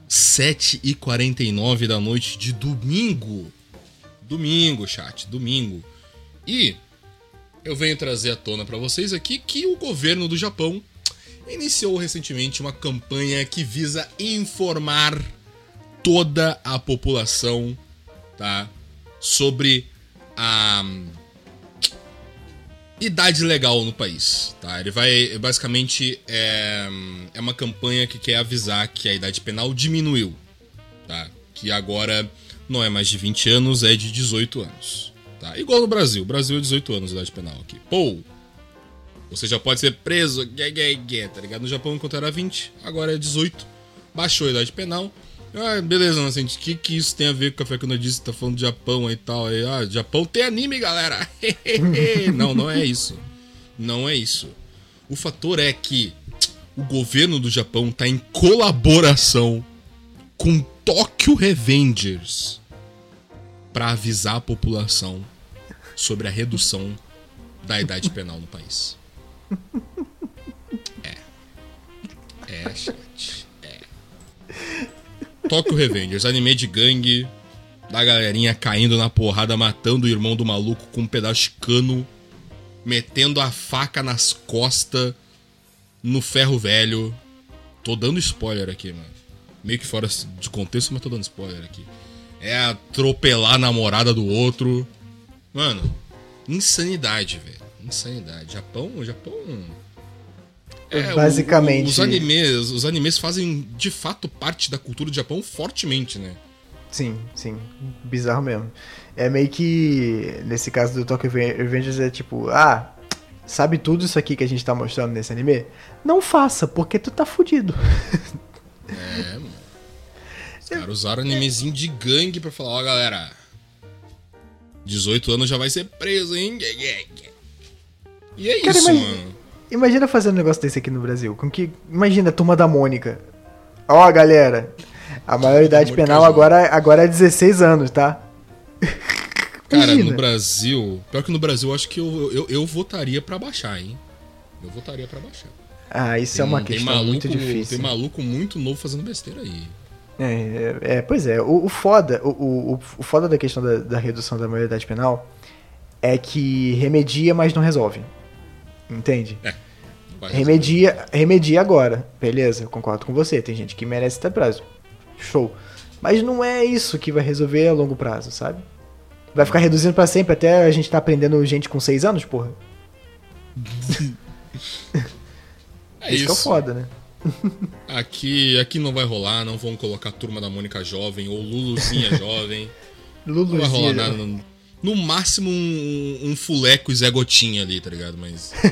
7h49 da noite de domingo. Domingo, chat, domingo. E eu venho trazer à tona para vocês aqui que o governo do Japão iniciou recentemente uma campanha que visa informar toda a população, tá, sobre a idade legal no país, tá? Ele vai basicamente é, é uma campanha que quer avisar que a idade penal diminuiu, tá? Que agora não é mais de 20 anos, é de 18 anos, tá? Igual no Brasil, Brasil é 18 anos a idade penal aqui. Pô, você já pode ser preso, tá ligado? No Japão, enquanto era 20, agora é 18. Baixou a idade penal. Ah, beleza, Inocente. O que, que isso tem a ver com o Café que eu disse? Tá falando de Japão aí e tal. Aí, ah, Japão tem anime, galera. [LAUGHS] não, não é isso. Não é isso. O fator é que o governo do Japão tá em colaboração com Tokyo Revengers para avisar a população sobre a redução da idade penal no país. É. É, chat. Tokyo Revengers, anime de gangue, da galerinha caindo na porrada, matando o irmão do maluco com um pedaço de cano, metendo a faca nas costas no ferro velho. Tô dando spoiler aqui, mano. Meio que fora de contexto, mas tô dando spoiler aqui. É atropelar a namorada do outro. Mano, insanidade, velho insanidade. Japão, Japão. É, Basicamente. O, os animes, os animes fazem de fato parte da cultura do Japão fortemente, né? Sim, sim. Bizarro mesmo. É meio que. Nesse caso do Tokyo Revengers é tipo, ah, sabe tudo isso aqui que a gente tá mostrando nesse anime? Não faça, porque tu tá fudido. É, mano. Os caras usaram animezinho de gangue pra falar, ó, oh, galera. 18 anos já vai ser preso, hein? E é Cara, isso, imagina, mano. Imagina fazer um negócio desse aqui no Brasil. Com que. Imagina a turma da Mônica. Ó, oh, galera. A maioridade penal agora, agora é 16 anos, tá? Cara, no Brasil. Pior que no Brasil, eu acho que eu, eu, eu votaria para baixar, hein? Eu votaria para baixar. Ah, isso tem, é uma questão maluco, muito difícil. Tem maluco muito novo fazendo besteira aí. É, é, é pois é. O, o foda, o, o, o, foda da questão da, da redução da maioridade penal é que remedia, mas não resolve. Entende? É. Remedia, remedia agora. Beleza, eu concordo com você. Tem gente que merece ter prazo. Show. Mas não é isso que vai resolver a longo prazo, sabe? Vai ficar reduzindo para sempre até a gente tá aprendendo gente com 6 anos, porra. [LAUGHS] É isso. que é foda, né? [LAUGHS] aqui, aqui não vai rolar, não vão colocar Turma da Mônica jovem ou Luluzinha [LAUGHS] jovem. Luluzinha. Não vai rolar nada. No máximo um, um fuleco e Zé Gotinha ali, tá ligado? Mas. [LAUGHS]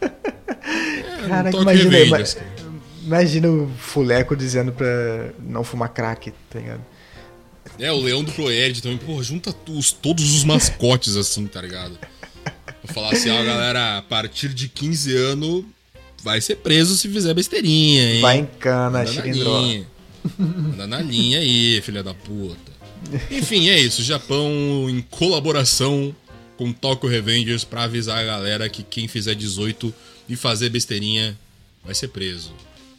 é, Caraca, imagina, imagina, imagina o fuleco dizendo pra não fumar crack, tá ligado? É, o Leão do Proerd também, pô, junta os, todos os mascotes assim, tá ligado? Vou falar assim, ó, galera, a partir de 15 anos vai ser preso se fizer besteirinha, hein? Vai em cana, xilindró. Anda na linha aí, filha da puta. Enfim, é isso. Japão em colaboração com Tokyo Revengers para avisar a galera que quem fizer 18 e fazer besteirinha vai ser preso.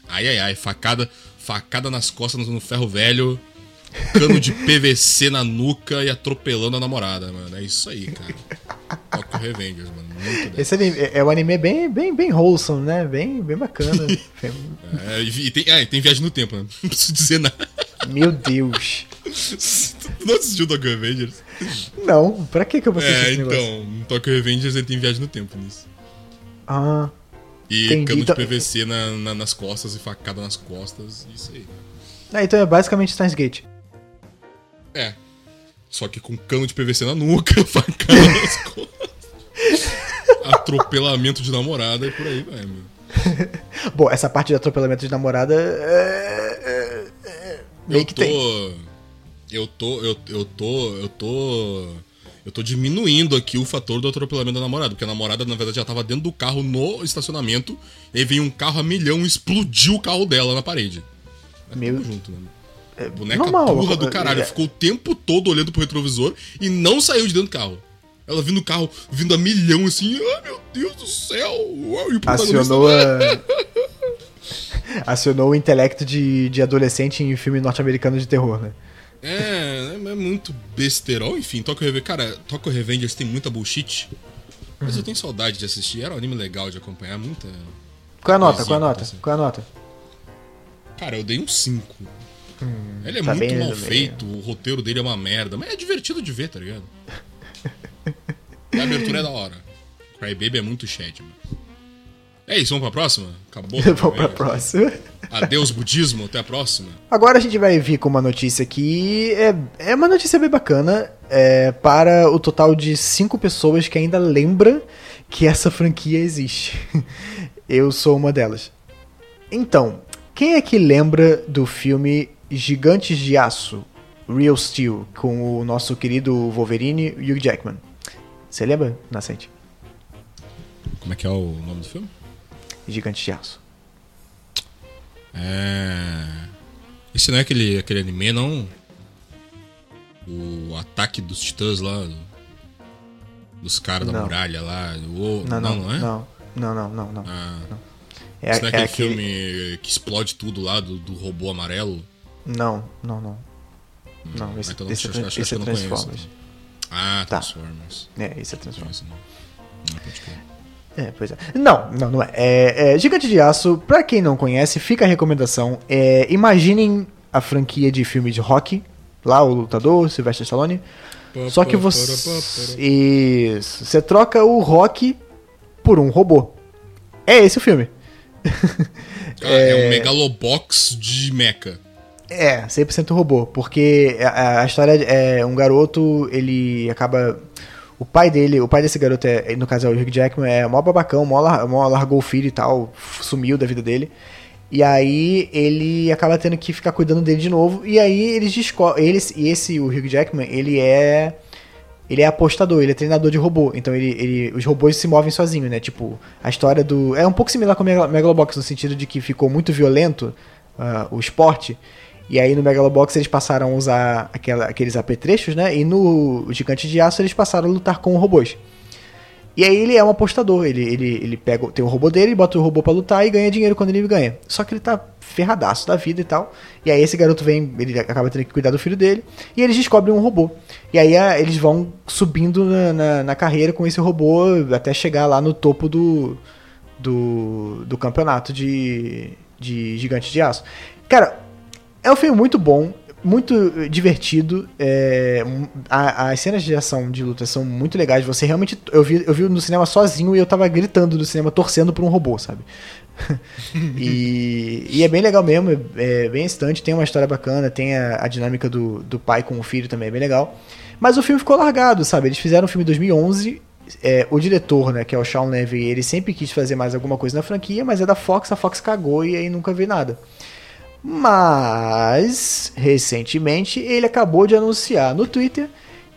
Ai ai ai, facada, facada nas costas no ferro velho, cano de PVC na nuca e atropelando a namorada, mano. É isso aí, cara. Tokyo Revengers, mano. Muito Esse anime, é, é um anime bem, bem, bem wholesome, né? Bem, bem bacana. [LAUGHS] é, e tem, é, tem viagem no tempo, né? Não preciso dizer nada. Meu Deus. Tu não assistiu Tokyo Revengers? Não, pra que que eu vou assistir É, então, Tokyo Revengers ele tem viagem no tempo nisso. Ah. E entendi. cano de então- PVC na, na, nas costas e facada nas costas, isso aí. Ah, então é basicamente Steins Gate. É. Só que com cano de PVC na nuca, [LAUGHS] facada nas costas. [LAUGHS] Atropelamento de namorada e por aí vai, meu. [LAUGHS] Bom, essa parte de atropelamento de namorada é, é, é, meio eu que tô, tem. Eu tô, eu, eu tô, eu tô Eu tô diminuindo aqui o fator do atropelamento da namorada, porque a namorada, na verdade, já tava dentro do carro no estacionamento, e aí veio um carro a milhão e explodiu o carro dela na parede. Mas Meu- junto, né? É, Boneca normal, burra do é- caralho. é- Ficou o tempo todo olhando pro retrovisor e não saiu de dentro do carro. Ela vindo o carro, vindo a milhão assim, ai meu Deus do céu! Uau, E o Acionou a... [LAUGHS] Acionou o intelecto de, de adolescente em filme norte-americano de terror, né? É, é muito besterol, enfim, Tokyo Revengers. Cara, Tokyo Revengers tem muita bullshit. Mas eu tenho saudade de assistir. Era um anime legal de acompanhar, muita. Qual é a nota? Qual é a nota? assim. Qual é a nota? Cara, eu dei um 5. Ele é tá muito bem mal feito, o roteiro dele é uma merda, mas é divertido de ver, tá ligado? [LAUGHS] A abertura é da hora. Crybaby é muito chat, mano. É isso, vamos pra próxima? Acabou? [LAUGHS] Vamos pra próxima. Adeus, budismo, até a próxima. Agora a gente vai vir com uma notícia que é, é uma notícia bem bacana é, para o total de cinco pessoas que ainda lembra que essa franquia existe. [LAUGHS] Eu sou uma delas. Então, quem é que lembra do filme Gigantes de Aço, Real Steel, com o nosso querido Wolverine e Hugh Jackman? Você lembra, Nascente? Como é que é o nome do filme? Gigantes de Aço. É. Esse não é aquele, aquele anime, não? O ataque dos titãs lá. Dos caras da Não. muralha lá. O... Não, não, não, é? não, não, não, não, não. Ah, É, esse não é aquele é aquele- filme que explode tudo lá do, do robô amarelo? Não, não, não. Não, esse, então não, esse, é acho- tran- acho- esse que é eu não conheço, Transformers. então. Ah, Tá. Transformers. É, esse é Transformers. Conheço, não. Não, pode crer. É, pois é. Não, não, não é. é, é Gigante de Aço, pra quem não conhece, fica a recomendação. É, imaginem a franquia de filme de rock, lá o lutador, Sylvester Stallone. Só que você. Isso. Você troca o rock por um robô. É esse o filme. Ah, é... um megalobox de mecha. É, 100% robô, porque a, a história é um garoto, ele acaba o pai dele, o pai desse garoto é, no caso é o Hugh Jackman, é mó babacão, mó, lar- mó largou o filho e tal, sumiu da vida dele. E aí ele acaba tendo que ficar cuidando dele de novo, e aí eles descobrem, eles e esse o Hugh Jackman, ele é ele é apostador, ele é treinador de robô. Então ele, ele, os robôs se movem sozinhos, né? Tipo, a história do. É um pouco similar com o Megalo- Megalobox, no sentido de que ficou muito violento ah, o esporte. E aí no Megalobox eles passaram a usar aquela, aqueles apetrechos, né? E no Gigante de Aço eles passaram a lutar com robôs. E aí ele é um apostador, ele, ele, ele pega, tem o robô dele, bota o robô pra lutar e ganha dinheiro quando ele ganha. Só que ele tá ferradaço da vida e tal. E aí esse garoto vem, ele acaba tendo que cuidar do filho dele, e eles descobrem um robô. E aí a- eles vão subindo na, na, na carreira com esse robô até chegar lá no topo do, do, do campeonato de, de Gigante de Aço. Cara, é um filme muito bom, muito eh, divertido. é, um, a- as cenas de ação de luta são muito legais. Você realmente. Eu vi, eu vi no cinema sozinho e eu tava gritando no cinema, torcendo por um robô, sabe? [LAUGHS] e, e é bem legal mesmo, é, é bem excitante, tem uma história bacana, tem a, a dinâmica do, do pai com o filho também, é bem legal. Mas o filme ficou largado, sabe? Eles fizeram o filme em 2011. é, o diretor, né, que é o Sean Levy, ele sempre quis fazer mais alguma coisa na franquia, mas é da Fox, a Fox cagou e aí nunca vi nada. Mas, recentemente, ele acabou de anunciar no Twitter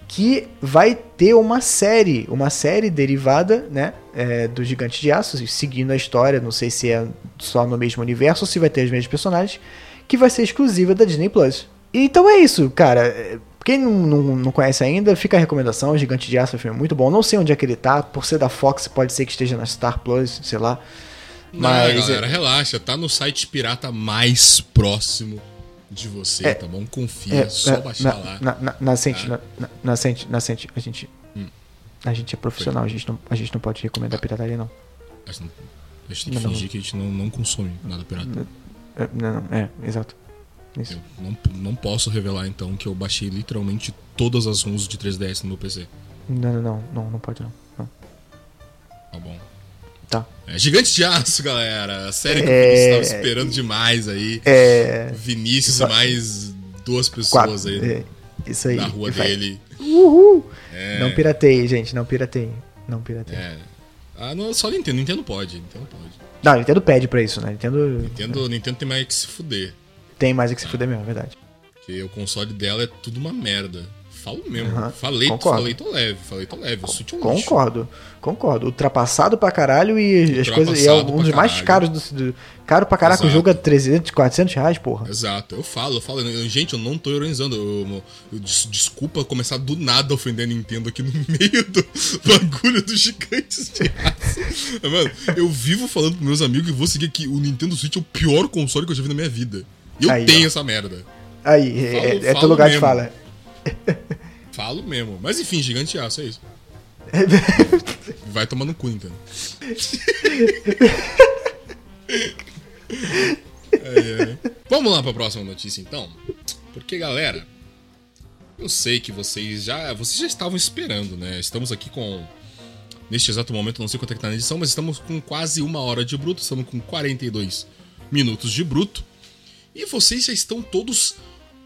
que vai ter uma série, uma série derivada, né, é, do Gigante de Aço, seguindo a história, não sei se é só no mesmo universo ou se vai ter os mesmos personagens, que vai ser exclusiva da Disney Plus. Então é isso, cara. Quem não, não, não conhece ainda, fica a recomendação. O Gigante de Aço é um filme muito bom. Não sei onde é que ele tá, por ser da Fox, pode ser que esteja na Star Plus, sei lá. Não, Mas galera, relaxa. Tá no site pirata mais próximo de você, É, tá bom? Confia, É, só é, baixar na, lá. Na, na, nascente, Tá. na, na, nascente, nascente, a gente. Hum. A gente é profissional, a gente, não, a gente não pode recomendar pirataria, não. A gente, a gente tem que Não, não. fingir que a gente não, não consome nada pirata. É, não, não, é, exato. Isso. Eu não, não posso revelar, então, que eu baixei literalmente todas as ROMs de 3DS no meu PC. Não, não, não, não, não pode não. não. Tá bom. Tá. É Gigante de Aço, galera. A série que É, o Vinícius tava esperando demais aí. É. Vinícius e Va- mais duas Quatro. pessoas aí é, isso aí. na rua vai- dele. Uhul! É, Não pirateie, gente, não pirateie. Não pirateie. é. Ah, não, só Nintendo. Nintendo pode. Nintendo pode. Não, Nintendo pede pra isso, né? Nintendo Nintendo, Nintendo tem mais que se fuder. tem mais que se fuder mesmo, é verdade. Porque o console dela é tudo uma merda. Falo mesmo. Aham, Falei, concordo. falei, tô leve. Falei, tô leve. O Switch é um lixo. Concordo, concordo. Ultrapassado pra caralho e as coisas. E é um dos mais caros do. do caro pra caraca, o jogo é 300, 400 reais, porra. Exato, eu falo, eu falo. gente, eu não tô ironizando. Eu, eu- des- desculpa começar do nada a ofender a Nintendo aqui no [LAUGHS] meio do bagulho dos gigantes de aço. Mano, eu vivo falando pros meus amigos e vou seguir aqui. O Nintendo Switch é o pior console que eu já vi na minha vida. E eu Aí, tenho ó. essa merda. Aí, é, Falo- é, é teu falo lugar de mesmo. fala. Falo mesmo. Mas enfim, gigante aço, é isso. Vai tomar no cu, Nintendo. É, é. Vamos lá pra próxima notícia, então. Porque, galera, eu sei que vocês já, vocês já estavam esperando, né? Estamos aqui com. Neste exato momento, não sei quanto é que tá na edição, mas estamos com quase uma hora de bruto, estamos com 42 minutos de bruto. E vocês já estão todos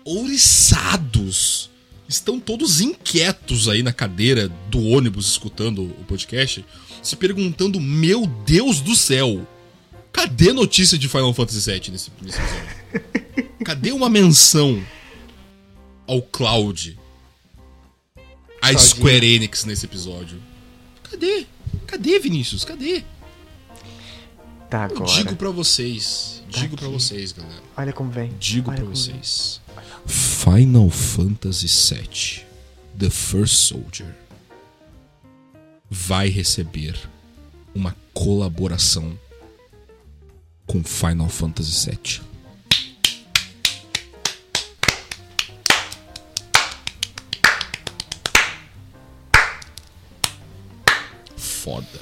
ouriçados. Estão todos inquietos aí na cadeira do ônibus escutando o podcast, se perguntando: Meu Deus do céu! Cadê notícia de Final Fantasy VII nesse, nesse episódio? [LAUGHS] Cadê uma menção ao Cloud? A. Square Enix nesse episódio? Cadê? Cadê, Vinícius? Cadê? Tá Eu agora. digo pra vocês, digo pra aqui. vocês, galera. Olha como vem. Digo pra como vem. vocês. Final Fantasy VII The First Soldier vai receber uma colaboração com Final Fantasy VII. Foda.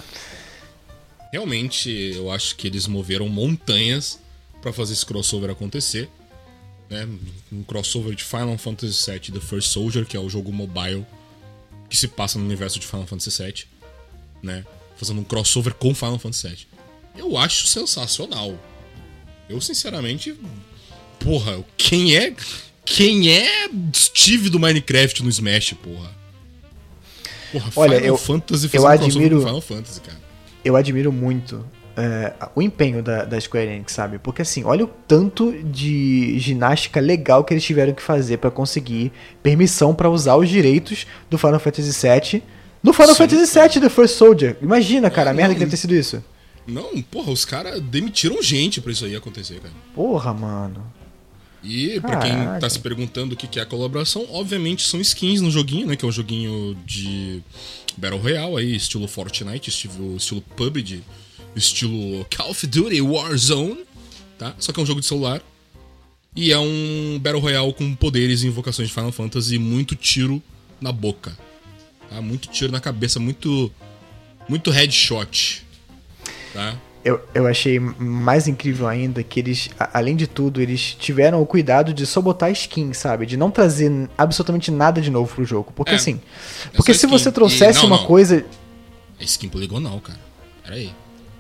Realmente, eu acho que eles moveram montanhas pra fazer esse crossover acontecer né, um crossover de Final Fantasy VII The First Soldier, que é o jogo mobile que se passa no universo de Final Fantasy VII, né, fazendo um crossover com Final Fantasy VII. Eu acho sensacional. Eu, sinceramente, porra, quem é quem é Steve do Minecraft no Smash, porra? Porra, Olha, Final eu- Fantasy eu admiro- Final Fantasy, cara. eu admiro muito é, o empenho da, da Square Enix, sabe? Porque assim, olha o tanto de ginástica legal que eles tiveram que fazer pra conseguir permissão pra usar os direitos do Final Fantasy VII no Final Sim, Fantasy. VII The First Soldier. Imagina, cara, a merda que deve ter sido isso. Não, porra, os caras demitiram gente pra isso aí acontecer, cara. Porra, mano. E pra quem tá se perguntando o que que é a colaboração, obviamente são skins no joguinho, né? Que é um joguinho de Battle Royale aí, estilo Fortnite, estilo, estilo PUBG, estilo Call of Duty Warzone, tá? Só que é um jogo de celular. E é um Battle Royale com poderes e invocações de Final Fantasy e muito tiro na boca. Tá? Muito tiro na cabeça, muito. Muito headshot. Tá? Eu, eu achei mais incrível ainda que eles, a- além de tudo, eles tiveram o cuidado de só botar skin, sabe? De não trazer absolutamente nada de novo pro jogo. Porque É, assim, é porque se skin. você trouxesse E- não, uma não. coisa. É skin poligonal, cara. Pera aí.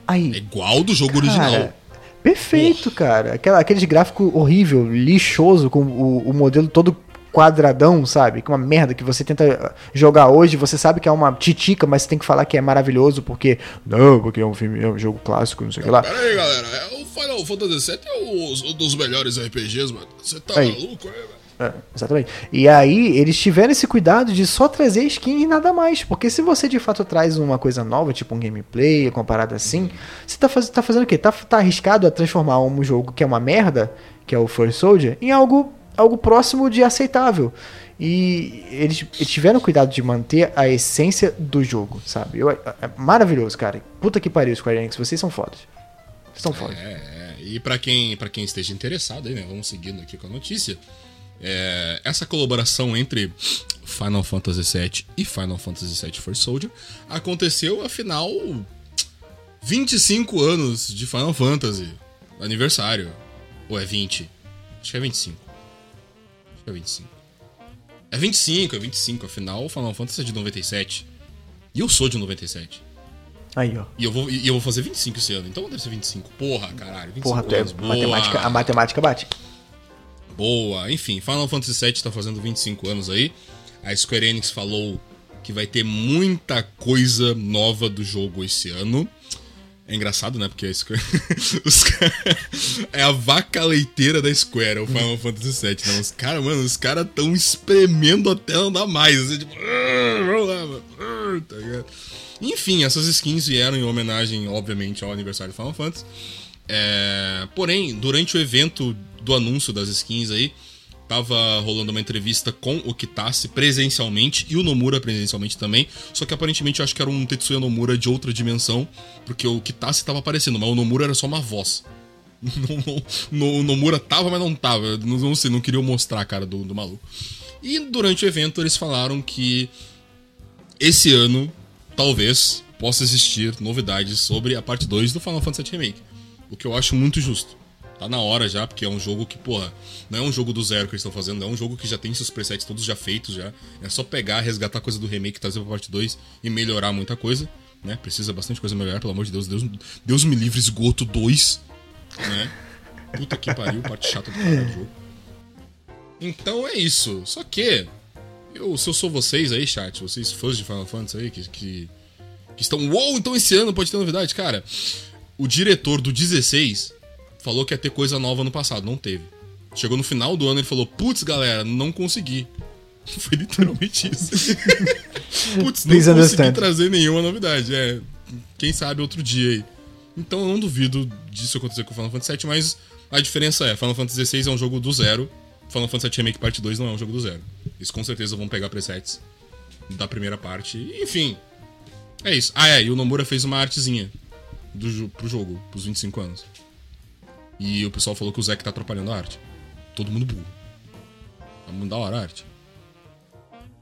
Aí, É igual do jogo original. Cara, perfeito, cara. Aquela, aqueles gráficos horrível, lixoso, com o, o modelo todo quadradão, sabe? Que uma merda que você tenta jogar hoje, você sabe que é uma titica, mas você tem que falar que é maravilhoso porque não, porque é um filme, é um jogo clássico, não sei o que lá. Pera aí, galera. É, o Final Fantasy VII é um dos melhores RPGs, mano. Você tá Aí. maluco, é, velho? É, exatamente. E aí, eles tiveram esse cuidado de só trazer skin e nada mais. Porque se você de fato traz uma coisa nova, tipo um gameplay, uma parada assim, você tá, faz, tá fazendo o quê? Tá, tá arriscado a transformar um jogo que é uma merda, que é o First Soldier, em algo, algo próximo de aceitável. E eles, eles tiveram cuidado de manter a essência do jogo, sabe? Eu, é, é maravilhoso, cara. Puta que pariu, Square Enix, vocês são fodas. Vocês são fodas. É, é. E pra quem, pra quem esteja interessado aí, né? Vamos seguindo aqui com a notícia. É, essa colaboração entre Final Fantasy VII e Final Fantasy VII First Soldier aconteceu, afinal, 25 anos de Final Fantasy. Aniversário. Ou é 20? Acho que é 25. Acho que é 25. É 25, é 25. Afinal, Final Fantasy é de 97. E eu sou de 97. Aí, ó. E eu vou, e eu vou fazer 25 esse ano, então deve ser 25. Porra, caralho. 25 Porra, tu é anos. Boa. matemática, a matemática bate. Boa. Enfim, Final Fantasy VII tá fazendo 25 anos aí. A Square Enix falou que vai ter muita coisa nova do jogo esse ano. É engraçado, né? Porque a Square. [LAUGHS] os cara... É a vaca leiteira da Square, o Final Fantasy VII, né? Os caras, mano, os caras tão espremendo até não dar mais. Assim, tipo, lá, mano. Tá? Enfim, essas skins vieram em homenagem, obviamente, ao aniversário do Final Fantasy. É... Porém, durante o evento do anúncio das skins aí, tava rolando uma entrevista com o Kitase presencialmente e o Nomura presencialmente também. Só que aparentemente eu acho que era um Tetsuya Nomura de outra dimensão, porque o Kitase tava aparecendo, mas o Nomura era só uma voz. [LAUGHS] o Nomura tava, mas não tava. Não, sei, não queria mostrar a cara do, do maluco. E durante o evento eles falaram que esse ano, talvez, possa existir novidades sobre a parte 2 do Final Fantasy VII Remake. O que eu acho muito justo. Tá na hora já, porque é um jogo que, porra, não é um jogo do zero que eles estão fazendo, é um jogo que já tem seus presets todos já feitos já. É só pegar, resgatar coisa do remake, trazer pra parte 2 e melhorar muita coisa, né? Precisa bastante coisa melhorar, pelo amor de Deus. Deus, Deus me livre, esgoto 2, né? Puta que pariu, parte chata do caralho do jogo. Então é isso. Só que, eu, se eu sou vocês aí, chat, vocês fãs de Final Fantasy aí, que, que, que estão, uou, então esse ano pode ter novidade, cara. O diretor do 16 falou que ia ter coisa nova no passado, não teve. Chegou no final do ano e ele falou: Putz, galera, não consegui. [LAUGHS] Foi literalmente isso. [LAUGHS] Putz, não Please consegui understand. trazer nenhuma novidade. É, quem sabe outro dia aí. Então eu não duvido disso acontecer com o Final Fantasy VII, mas a diferença é: Final Fantasy XVI é um jogo do zero, Final Fantasy VII Remake Parte 2 não é um jogo do zero. Eles com certeza vão pegar presets da primeira parte. Enfim, é isso. Ah, é, e o Nomura fez uma artezinha do, pro jogo, pros 25 anos. E o pessoal falou que o Zack tá atrapalhando a arte. Todo mundo burro. Tá muito da hora a arte.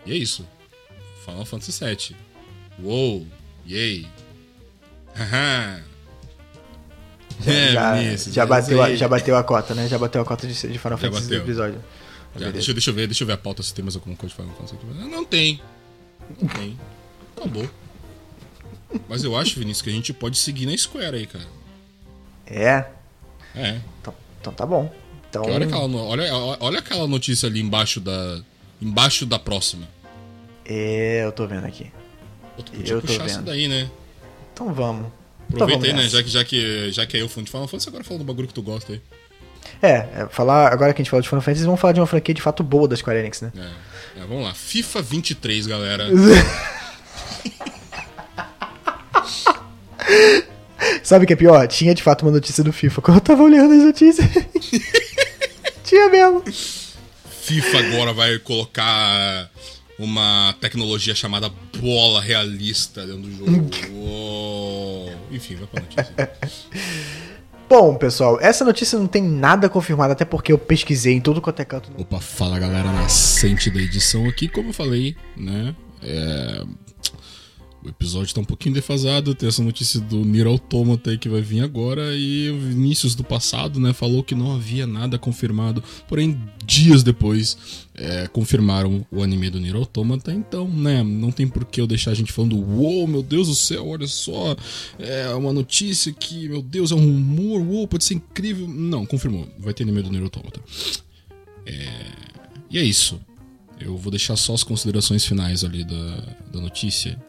E é isso. Final Fantasy VII. Uou! Yay! Haha! É, já, já, bateu a, já bateu a cota, né? Já bateu a cota de, de Final Fantasy nesse episódio. Já, deixa, deixa, eu ver, deixa eu ver a pauta se tem mais alguma coisa de Final Fantasy. Não tem. Não tem. Acabou. Mas eu acho, Vinícius, que a gente pode seguir na Square aí, cara. É? É. Então, então tá bom. Então... Olha, aquela, olha, olha aquela notícia ali embaixo da. Embaixo da próxima. É, eu tô vendo aqui. Eu, podia eu puxar essa daí, né? Então vamos. Aproveita então aí, né? Já que, já, que, já que é eu fã de Final Fantasy, agora fala do bagulho que tu gosta aí. É, é, falar, agora que a gente falou de Final Fantasy, vamos falar de uma franquia de fato boa da Square Enix, né? É, é vamos lá. FIFA 23, galera. [LAUGHS] Sabe o que é pior? Tinha de fato uma notícia do FIFA. Quando eu tava olhando as notícias. [LAUGHS] Tinha mesmo. FIFA agora vai colocar uma tecnologia chamada bola realista dentro do jogo. Enfim, vai pra notícia. [LAUGHS] Bom, pessoal, essa notícia não tem nada confirmado, até porque eu pesquisei em tudo quanto é canto. Opa, fala galera nascente da edição aqui, como eu falei, né? É, o episódio tá um pouquinho defasado, tem essa notícia do Nier Automata aí que vai vir agora e o Vinícius do passado, né, falou que não havia nada confirmado, porém dias depois é, confirmaram o anime do Nier Automata, então, né, não tem por que eu deixar a gente falando, uou, wow, meu Deus do céu, olha só, é uma notícia que, meu Deus, é um rumor, uou, wow, pode ser incrível. Não, confirmou, vai ter anime do Nier Automata. É... E é isso. Eu vou deixar só as considerações finais ali da, da notícia.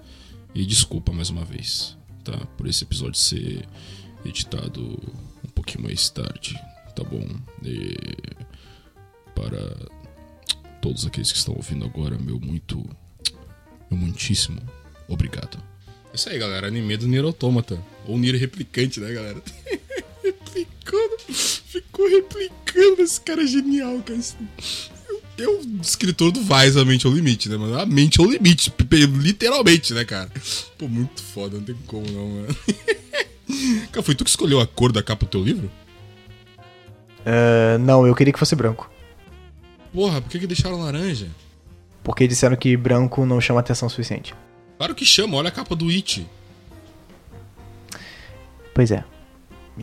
E desculpa mais uma vez, tá? Por esse episódio ser editado um pouquinho mais tarde, tá bom? E para todos aqueles que estão ouvindo agora, meu muito, meu muitíssimo obrigado. É isso aí, galera. Anime do Nier Automata. Ou Nier Replicante, né, galera? [LAUGHS] replicando. Ficou replicando. Esse cara é genial, cara é o escritor do Vais, a mente ao limite, né, mano? A mente ao limite, literalmente, né, cara? Pô, muito foda, não tem como não, mano. [LAUGHS] cara, foi tu que escolheu a cor da capa do teu livro? Uh, não, eu queria que fosse branco. Porra, por que, que deixaram laranja? Porque disseram que branco não chama atenção suficiente. Claro que chama, olha a capa do It. Pois é.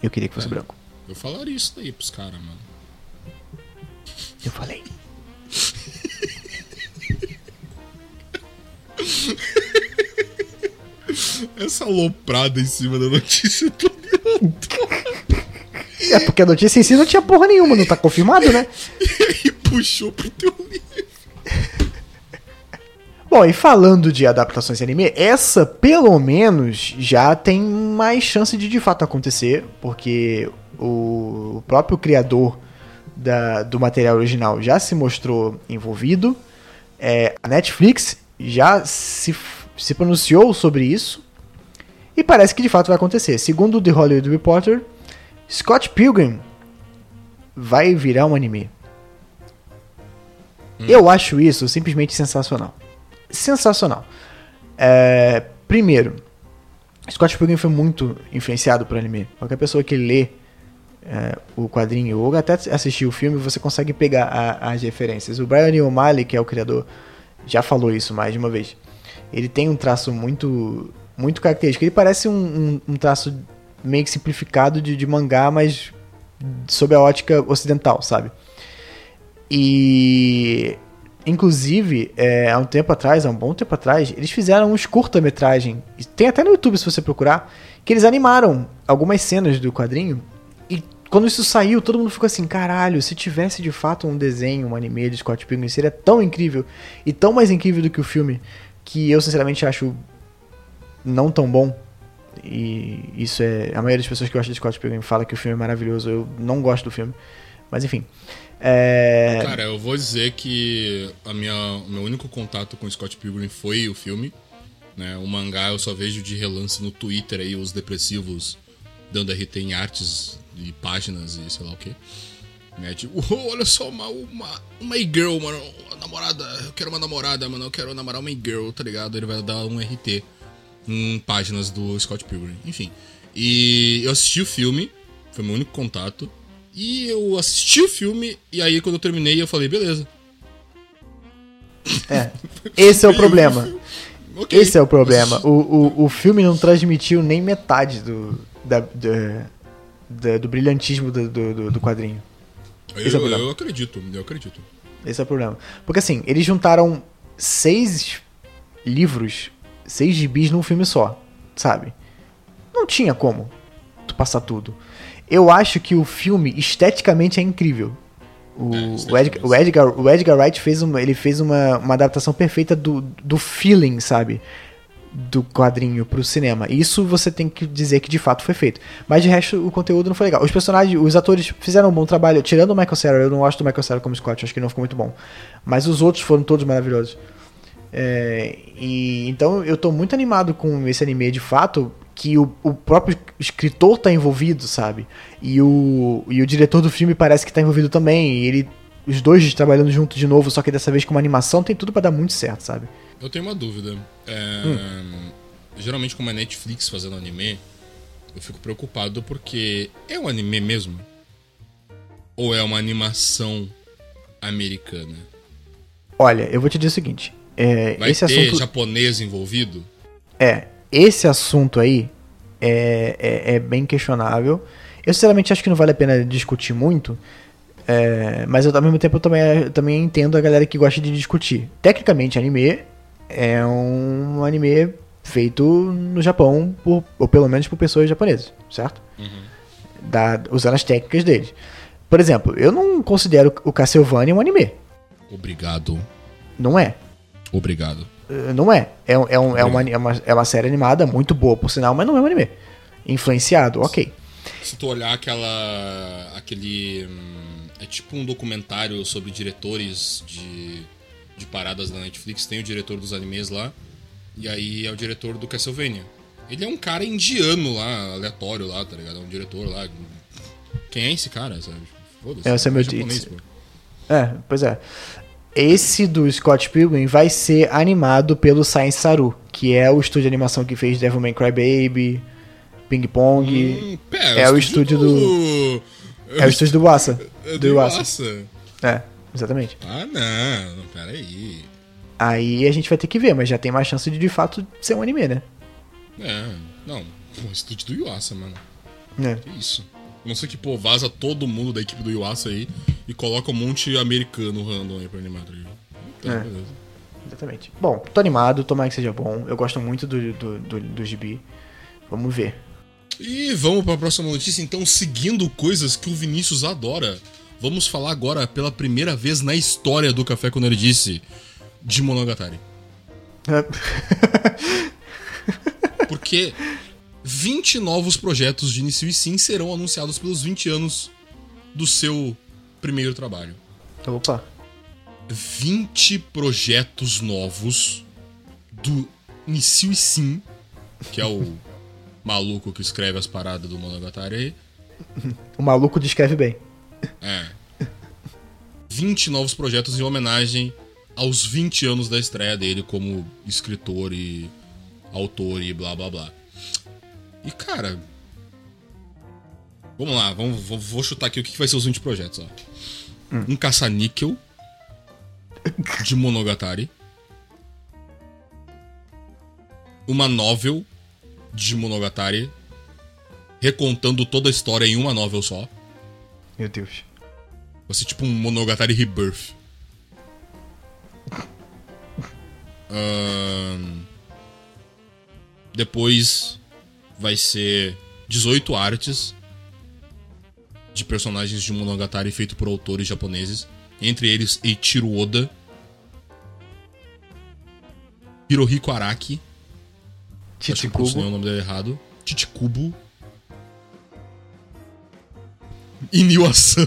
Eu queria que fosse é, branco. Eu falaria isso daí pros caras, mano. Eu falei. Essa aloprada em cima da notícia do É porque a notícia em si não tinha porra nenhuma, não tá confirmado, né? [LAUGHS] e puxou pro teu livro. Bom, e falando de adaptações de anime, essa pelo menos já tem mais chance de de fato acontecer, porque o próprio criador da, do material original já se mostrou envolvido. É, a Netflix já se, se pronunciou sobre isso. E parece que de fato vai acontecer. Segundo o The Hollywood Reporter, Scott Pilgrim vai virar um anime. Hum. Eu acho isso simplesmente sensacional. Sensacional. É, primeiro, Scott Pilgrim foi muito influenciado por anime. Qualquer pessoa que lê é, o quadrinho ou até assistir o filme, você consegue pegar a, as referências. O Brian O'Malley, que é o criador, já falou isso mais de uma vez. Ele tem um traço muito muito característico. Ele parece um, um, um traço meio que simplificado de, de mangá, mas sob a ótica ocidental, sabe? E Inclusive, é, há um tempo atrás, há um bom tempo atrás, eles fizeram uns curta-metragem. Tem até no YouTube se você procurar. Que eles animaram algumas cenas do quadrinho quando isso saiu, todo mundo ficou assim, caralho, se tivesse de fato um desenho, um anime de Scott Pilgrim, seria tão incrível e tão mais incrível do que o filme, que eu sinceramente acho não tão bom. E isso é. A maioria das pessoas que gostam de Scott Pilgrim fala que o filme é maravilhoso. Eu não gosto do filme. Mas enfim. É... Cara, eu vou dizer que a minha, o meu único contato com Scott Pilgrim foi o filme. Né? O mangá eu só vejo de relance no Twitter aí, os depressivos dando RT em artes de páginas e sei lá o que. Né? Tipo, oh, olha só, uma, uma, uma girl, mano, uma namorada, eu quero uma namorada, mano, eu quero namorar uma girl, tá ligado? Ele vai dar um RT em páginas do Scott Pilgrim. Enfim. E eu assisti o filme, foi meu único contato. E eu assisti o filme, e aí quando eu terminei, eu falei, beleza. É. Esse é o [LAUGHS] problema. Okay. Esse é o problema. O, o, o filme não transmitiu nem metade do, da, da, da, do brilhantismo do, do, do quadrinho. Eu, Esse é o problema. eu acredito, eu acredito. Esse é o problema. Porque assim, eles juntaram seis livros, seis gibis num filme só, sabe? Não tinha como tu passar tudo. Eu acho que o filme esteticamente é incrível. O, é, o, Edgar, o, Edgar, o Edgar Wright fez uma, ele fez uma, uma adaptação perfeita do, do feeling, sabe? Do quadrinho pro cinema. Isso você tem que dizer que de fato foi feito. Mas de resto, o conteúdo não foi legal. Os personagens, os atores fizeram um bom trabalho. Tirando o Michael Cera, eu não gosto do Michael Cera como Scott, acho que não ficou muito bom. Mas os outros foram todos maravilhosos. É, e então eu tô muito animado com esse anime de fato. Que o, o próprio escritor tá envolvido, sabe? E o, e o diretor do filme parece que tá envolvido também. E ele, os dois trabalhando junto de novo, só que dessa vez com uma animação, tem tudo para dar muito certo, sabe? Eu tenho uma dúvida. É, hum. Geralmente, como é Netflix fazendo anime, eu fico preocupado porque é um anime mesmo? Ou é uma animação americana? Olha, eu vou te dizer o seguinte. É, Vai esse ter assunto... japonês envolvido? É, esse assunto aí é, é, é, bem questionável. Eu sinceramente acho que não vale a pena discutir muito. É, mas eu, ao mesmo tempo eu também, eu também entendo a galera que gosta de discutir. Tecnicamente, anime é um anime feito no Japão, por, ou pelo menos por pessoas japonesas, certo? Uhum. Da, usando as técnicas deles. Por exemplo, eu não considero o Castlevania um anime. Obrigado. Não é. Obrigado. Uh, não é. É, é, um, é, uma, é, uma, é uma série animada, muito boa por sinal, mas não é um anime. Influenciado, ok. Se tu olhar aquela. aquele. Hum, é tipo um documentário sobre diretores de de paradas da Netflix, tem o diretor dos animes lá, e aí é o diretor do Castlevania. Ele é um cara indiano lá, aleatório lá, tá ligado? É um diretor lá. Quem é esse cara, sabe? Foda-se. É, o Samuel japonês, pô. É, pois é. Esse do Scott Pilgrim vai ser animado pelo Science Saru, que é o estúdio de animação que fez Devil May Cry Baby, Ping Pong. Hum, pera, é o estúdio do... do... É o estúdio do Wasa. [LAUGHS] É do Wasa. É. Exatamente. Ah, não, peraí. Aí a gente vai ter que ver, mas já tem mais chance de de fato ser um anime, né? É, não. Pô, estúdio do Yuasa, mano. É. Que isso. Não sei que, pô, vaza todo mundo da equipe do Yuasa aí e coloca um monte americano random aí pra animar, tá Então, é. beleza. Exatamente. Bom, tô animado, tomara que seja bom. Eu gosto muito do, do, do, do gibi. Vamos ver. E vamos para a próxima notícia, então, seguindo coisas que o Vinícius adora. Vamos falar agora, pela primeira vez na história do Café com Nerdice, de Monogatari. [LAUGHS] Porque 20 novos projetos de Início e Sim serão anunciados pelos 20 anos do seu primeiro trabalho. Opa. 20 projetos novos do Início e Sim, que é o [LAUGHS] maluco que escreve as paradas do Monogatari aí. O maluco descreve bem. É. 20 novos projetos em homenagem aos 20 anos da estreia dele como escritor e autor e blá blá blá. E cara. Vamos lá, vamos, vou, chutar aqui o que vai ser os 20 projetos. Ó. Hum. Um caça-níquel de Monogatari. Uma novel de Monogatari recontando toda a história em uma novel só. Meu Deus. Vai ser tipo um Monogatari Rebirth. Um, depois vai ser 18 artes de personagens de Monogatari feito por autores japoneses, entre eles Eiichiro Oda, Hirohiko Araki, Chichikubo, acho que o nome dele errado, Chichikubo e Nio Asano.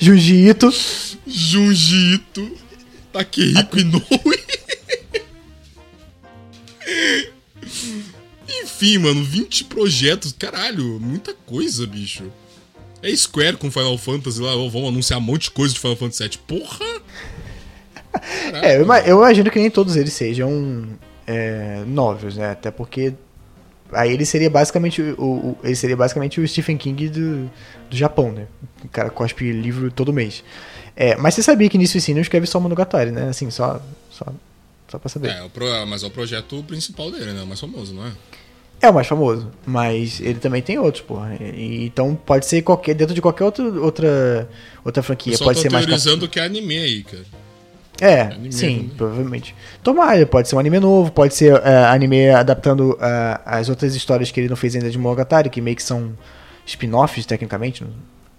Junji Ito. Junji Ito. Takehiko Inoue. [LAUGHS] Enfim, mano, 20 projetos. Caralho, muita coisa, bicho. É Square com Final Fantasy lá, vamos anunciar um monte de coisa de Final Fantasy VII. Porra! Caraca, é, eu, eu, imagino que nem todos eles sejam é, novos, né? Até porque aí ele seria basicamente o, o, ele seria basicamente o Stephen King do, do Japão, né? O cara cospe livro todo mês. É, mas você sabia que nisso sim não escreve só Monogatari, né? Assim, só, só, só pra saber. É, mas é o projeto principal dele, né? O mais famoso, não é? É o mais famoso, mas ele também tem outros, porra. E, então pode ser qualquer dentro de qualquer outro, outra outra franquia, pode ser mais teorizando que é anime aí, cara. É, é sim, também. provavelmente. Tomara, pode ser um anime novo, pode ser uh, anime adaptando uh, as outras histórias que ele não fez ainda de Monogatari, que meio que são spin-offs, tecnicamente, não,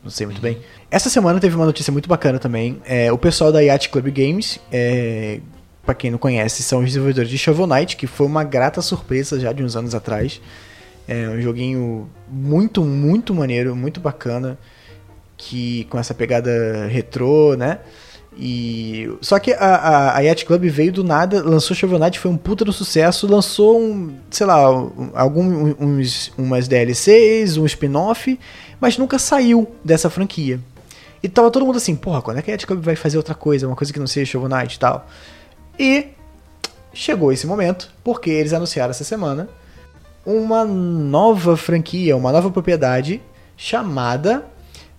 não sei muito uhum. bem. Essa semana teve uma notícia muito bacana também. É, o pessoal da Yacht Club Games é, para quem não conhece, são os desenvolvedores de Shovel Knight, que foi uma grata surpresa já de uns anos atrás. É um joguinho muito, muito maneiro, muito bacana, que com essa pegada retrô, né? E só que a, a, a Yacht Club veio do nada, lançou Knight, foi um puta do sucesso, lançou um, sei lá, algum, uns, umas DLCs, um spin-off, mas nunca saiu dessa franquia. E tava todo mundo assim, porra, quando é que a Yacht Club vai fazer outra coisa, uma coisa que não seja Shovel Knight e tal? E chegou esse momento, porque eles anunciaram essa semana uma nova franquia, uma nova propriedade chamada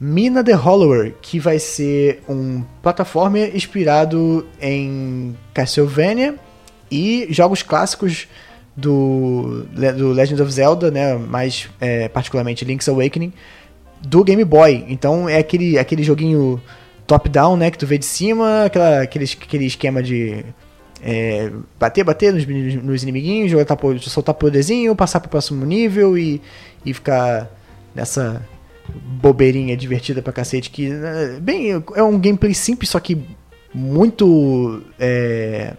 Mina the Hollower, que vai ser um plataforma inspirado em Castlevania e jogos clássicos do, do Legend of Zelda, né, mais é, particularmente Link's Awakening, do Game Boy. Então é aquele, aquele joguinho top-down, né, que tu vê de cima, aquela, aquele, aquele esquema de é, bater, bater nos, nos inimiguinhos, jogar, soltar poderzinho, passar pro próximo nível e, e ficar nessa bobeirinha divertida pra cacete que né, bem é um gameplay simples só que muito é,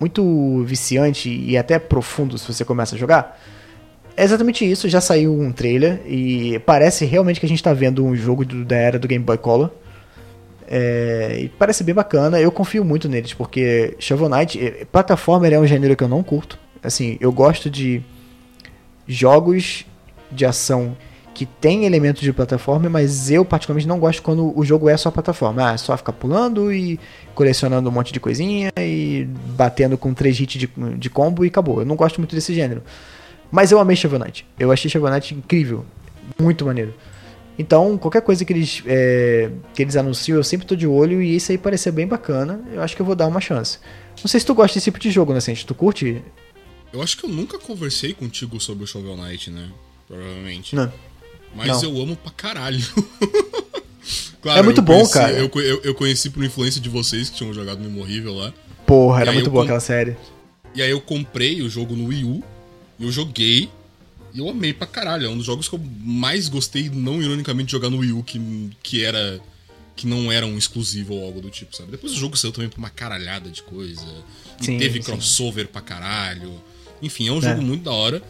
muito viciante e até profundo se você começa a jogar é exatamente isso já saiu um trailer e parece realmente que a gente está vendo um jogo do, da era do Game Boy Color é, e parece bem bacana, eu confio muito neles, porque Shovel Knight, é, plataforma é um gênero que eu não curto. Assim, eu gosto de jogos de ação que tem elementos de plataforma, mas eu particularmente não gosto quando o jogo é só plataforma. Ah, é só ficar pulando e colecionando um monte de coisinha e batendo com três hits de, de combo e acabou. Eu não gosto muito desse gênero. Mas eu amei Shovel Knight. Eu achei Shovel Knight incrível. Muito maneiro. Então, qualquer coisa que eles, é, que eles anunciam, eu sempre tô de olho e isso aí parecer bem bacana. Eu acho que eu vou dar uma chance. Não sei se tu gosta desse tipo de jogo, né, Sente? Tu curte? Eu acho que eu nunca conversei contigo sobre o Shovel Knight, né? Provavelmente. Não. Mas Não. eu amo pra caralho. claro, [LAUGHS] é muito bom, conheci, cara. Eu, eu, eu, conheci por influência de vocês que tinham jogado no Imorrível lá. Porra, era muito boa aquela série. E aí eu comprei o jogo no Wii U. E eu joguei. E eu amei pra caralho. É um dos jogos que eu mais gostei, não ironicamente, de jogar no Wii U, que, que era que não era um exclusivo ou algo do tipo, sabe? Depois o jogo saiu também pra uma caralhada de coisa. E Sim, teve sim. crossover pra caralho. Enfim, é um jogo muito da hora.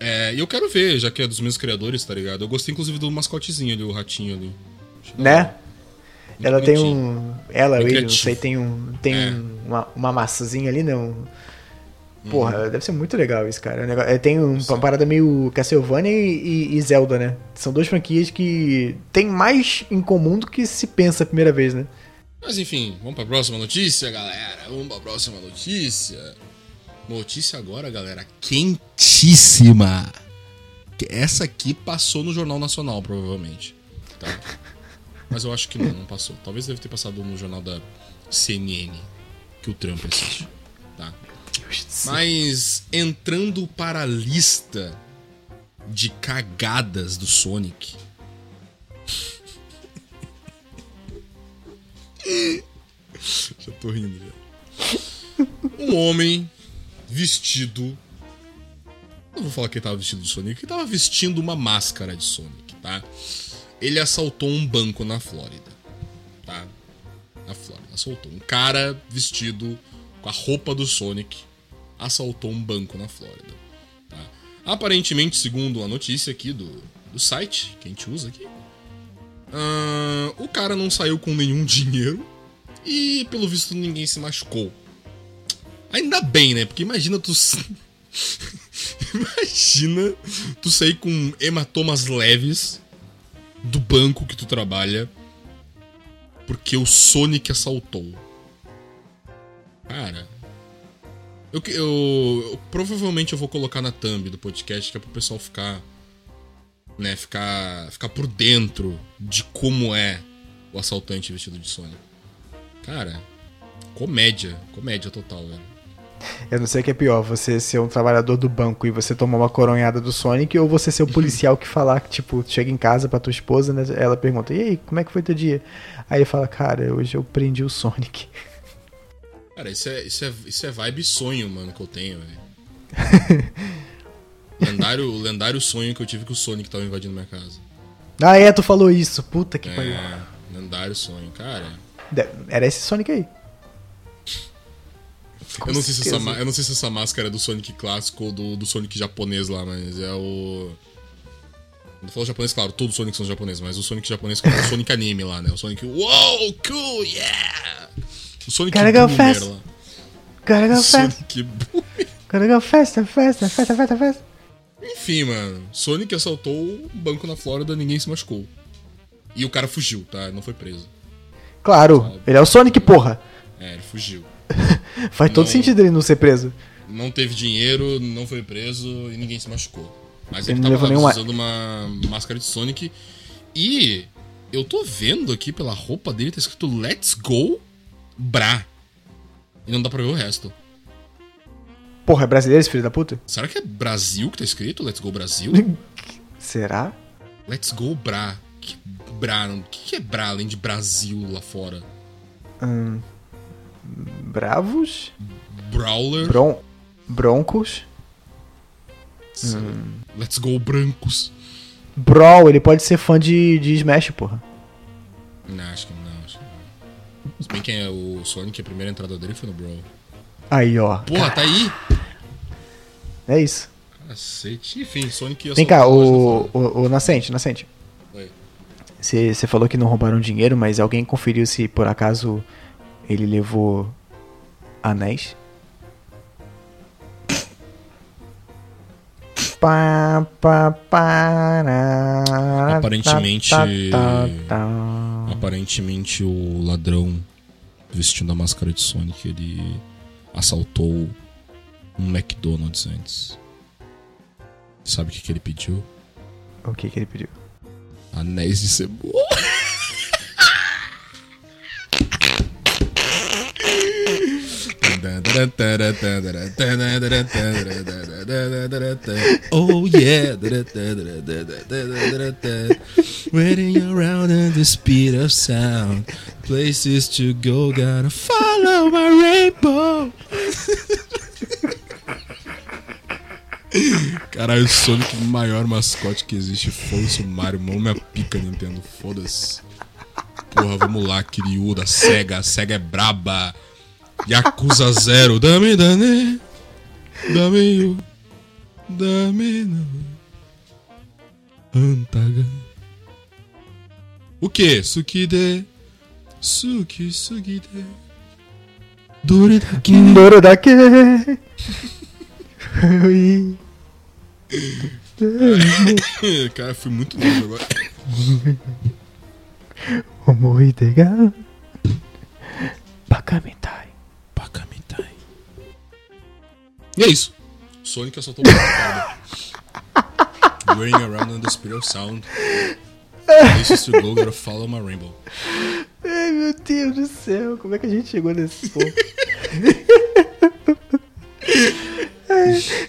É, e eu quero ver, já que é dos meus criadores, tá ligado? Eu gostei inclusive do mascotezinho ali, o ratinho ali. Né? Muito Ela tem bonitinho. um. Ela, ele, não sei, tem um. Tem É. um- uma, uma massazinha ali, não. Uhum. Porra, deve ser muito legal isso, cara. Negócio- é, Tem um- uma parada meio Castlevania e, e Zelda, né? São duas franquias que tem mais em comum do que se pensa a primeira vez, né? Mas enfim, vamos pra próxima notícia, galera. Vamos pra próxima notícia. Notícia agora, galera, quentíssima. Que Essa aqui passou no Jornal Nacional, provavelmente. Tá? Mas eu acho que não, não passou. Talvez deve ter passado no jornal da CNN, que o Trump assiste. Tá? Mas entrando para a lista de cagadas do Sonic. [LAUGHS] já tô rindo já. Um homem vestido. Não vou falar que ele tava vestido de Sonic, ele tava vestindo uma máscara de Sonic, tá? Ele assaltou um banco na Flórida, tá? Na Flórida. Assaltou um cara vestido com a roupa do Sonic assaltou um banco na Flórida. tá? Aparentemente, segundo a notícia aqui do, do site que a gente usa aqui, ah, o cara não saiu com nenhum [LAUGHS] dinheiro e, pelo visto, ninguém se machucou. Ainda bem, né? Porque imagina tu. [LAUGHS] imagina tu sair com hematomas leves do banco que tu trabalha porque o Sonic assaltou. Cara, eu, eu- eu- provavelmente eu vou colocar na thumb do podcast que é pro pessoal ficar né, ficar ficar por dentro de como é o assaltante vestido de Sonic. Cara, comédia, comédia total, velho. Eu não sei o que é pior, você ser um trabalhador do banco e você tomar uma coronhada do Sonic, ou você ser o [LAUGHS] policial que falar que, tipo, chega em casa pra tua esposa, né? Ela pergunta, e aí, como é que foi teu dia? Aí ele fala, cara, hoje eu prendi o Sonic. [LAUGHS] Cara, isso é, isso é, isso é vibe sonho, mano, que eu tenho, velho. [LAUGHS] lendário, o lendário sonho que eu tive que o Sonic tava invadindo minha casa. Ah, é, tu falou isso, puta que pariu. É, lendário sonho, cara. Era esse Sonic aí. Com Eu não, sei se essa, eu não sei se essa máscara é do Sonic clássico ou do, do Sonic japonês lá, mas é o. Quando eu falo japonês, claro, todos os Sonics são japoneses, mas o Sonic japonês é o Sonic anime lá, né? O Sonic. Uou, cool, yeah! O Sonic Gotta go Boomer fast. lá. Gotta go O fast, Sonic Boomer. gotta go fast, fast, fast, fast, fast. Enfim, mano. Sonic assaltou um banco na Flórida, ninguém se machucou. E o cara fugiu, tá? Não foi preso. Claro, ele é o Sonic, porra. É, ele fugiu. [LAUGHS] [LAUGHS] Faz todo Não. sentido ele não ser preso. Não teve dinheiro, não foi preso e ninguém se machucou. Mas Ele ele, não tava nenhuma- usando uma máscara de Sonic. E eu tô vendo aqui pela roupa dele, tá escrito Let's Go Bra. E não dá pra ver o resto. Porra, é brasileiro esse filho da puta? Será que é Brasil que tá escrito? Let's Go Brasil? [LAUGHS] Será? Let's Go Bra. Que Bra? O que que é Bra além de Brasil lá fora? Hum, bravos? Brawler? Bron broncos? Let's Go Brancos. Brawl, ele pode ser fã de, de Smash, porra. Não, acho que não. Acho que não. Se bem que é o Sonic, a primeira entrada dele foi no Brawl. Aí, ó. Porra, tá aí! É isso. Cacete. Enfim, Sonic Vem cá, o, o, o Nascente, Nascente. Você falou que não roubaram dinheiro, mas alguém conferiu se por acaso ele levou anéis? Pá, pá, pará, Aparentemente- tá, tá, tá. Aparentemente o ladrão vestindo a máscara de Sonic, ele assaltou um McDonald's antes. Sabe o que, que ele pediu? O que que ele pediu? Anéis de cebola. [LAUGHS] Oh yeah. Waiting around at the speed of sound. Places to go, gotta follow my rainbow. Caralho, o Sonic, o maior mascote que existe. Foda-se o Mario, mão minha pica, Nintendo. Foda-se. porra, vamos lá, Kiryu da SEGA, a SEGA é braba. Yakuza Zero, dame, dame, dame, eu, dame, não. Antaga. O que? Sukide, suki, sugide. Dore. Doro daqui. [LAUGHS] Ui. Cara, fui muito longe agora. [LAUGHS] Omoidega. Bakamitai. E é isso. Sonic assaltou o cara. Going around in the spiral sound. Places to go, gotta follow my rainbow. Ai, meu Deus do céu. Como é que a gente chegou nesse ponto? [LAUGHS]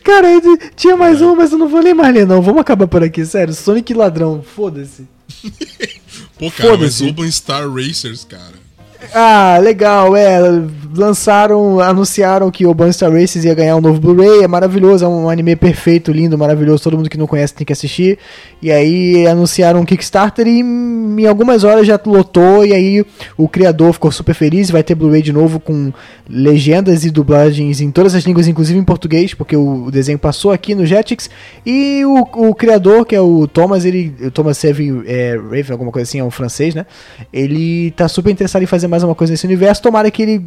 Cara, tinha mais um, mas eu não vou nem mais ler, não. Vamos acabar por aqui, sério. Sonic ladrão, foda-se. [LAUGHS] Pô, cara, mas Foda-se. Open Star Racers, cara. Ah, legal, é. Lançaram, anunciaram que o Star Races ia ganhar um novo Blu-ray. É maravilhoso, é um anime perfeito, lindo, maravilhoso. Todo mundo que não conhece tem que assistir. E aí anunciaram um Kickstarter e em algumas horas já lotou. E aí o criador ficou super feliz. Vai ter Blu-ray de novo com legendas e dublagens em todas as línguas, inclusive em português, porque o, desenho passou aqui no Jetix. E o, o criador, que é o Thomas, ele. O Thomas Seven é, Raven, alguma coisa assim, é um francês, né? Ele tá super interessado em fazer mais uma coisa nesse universo. Tomara que ele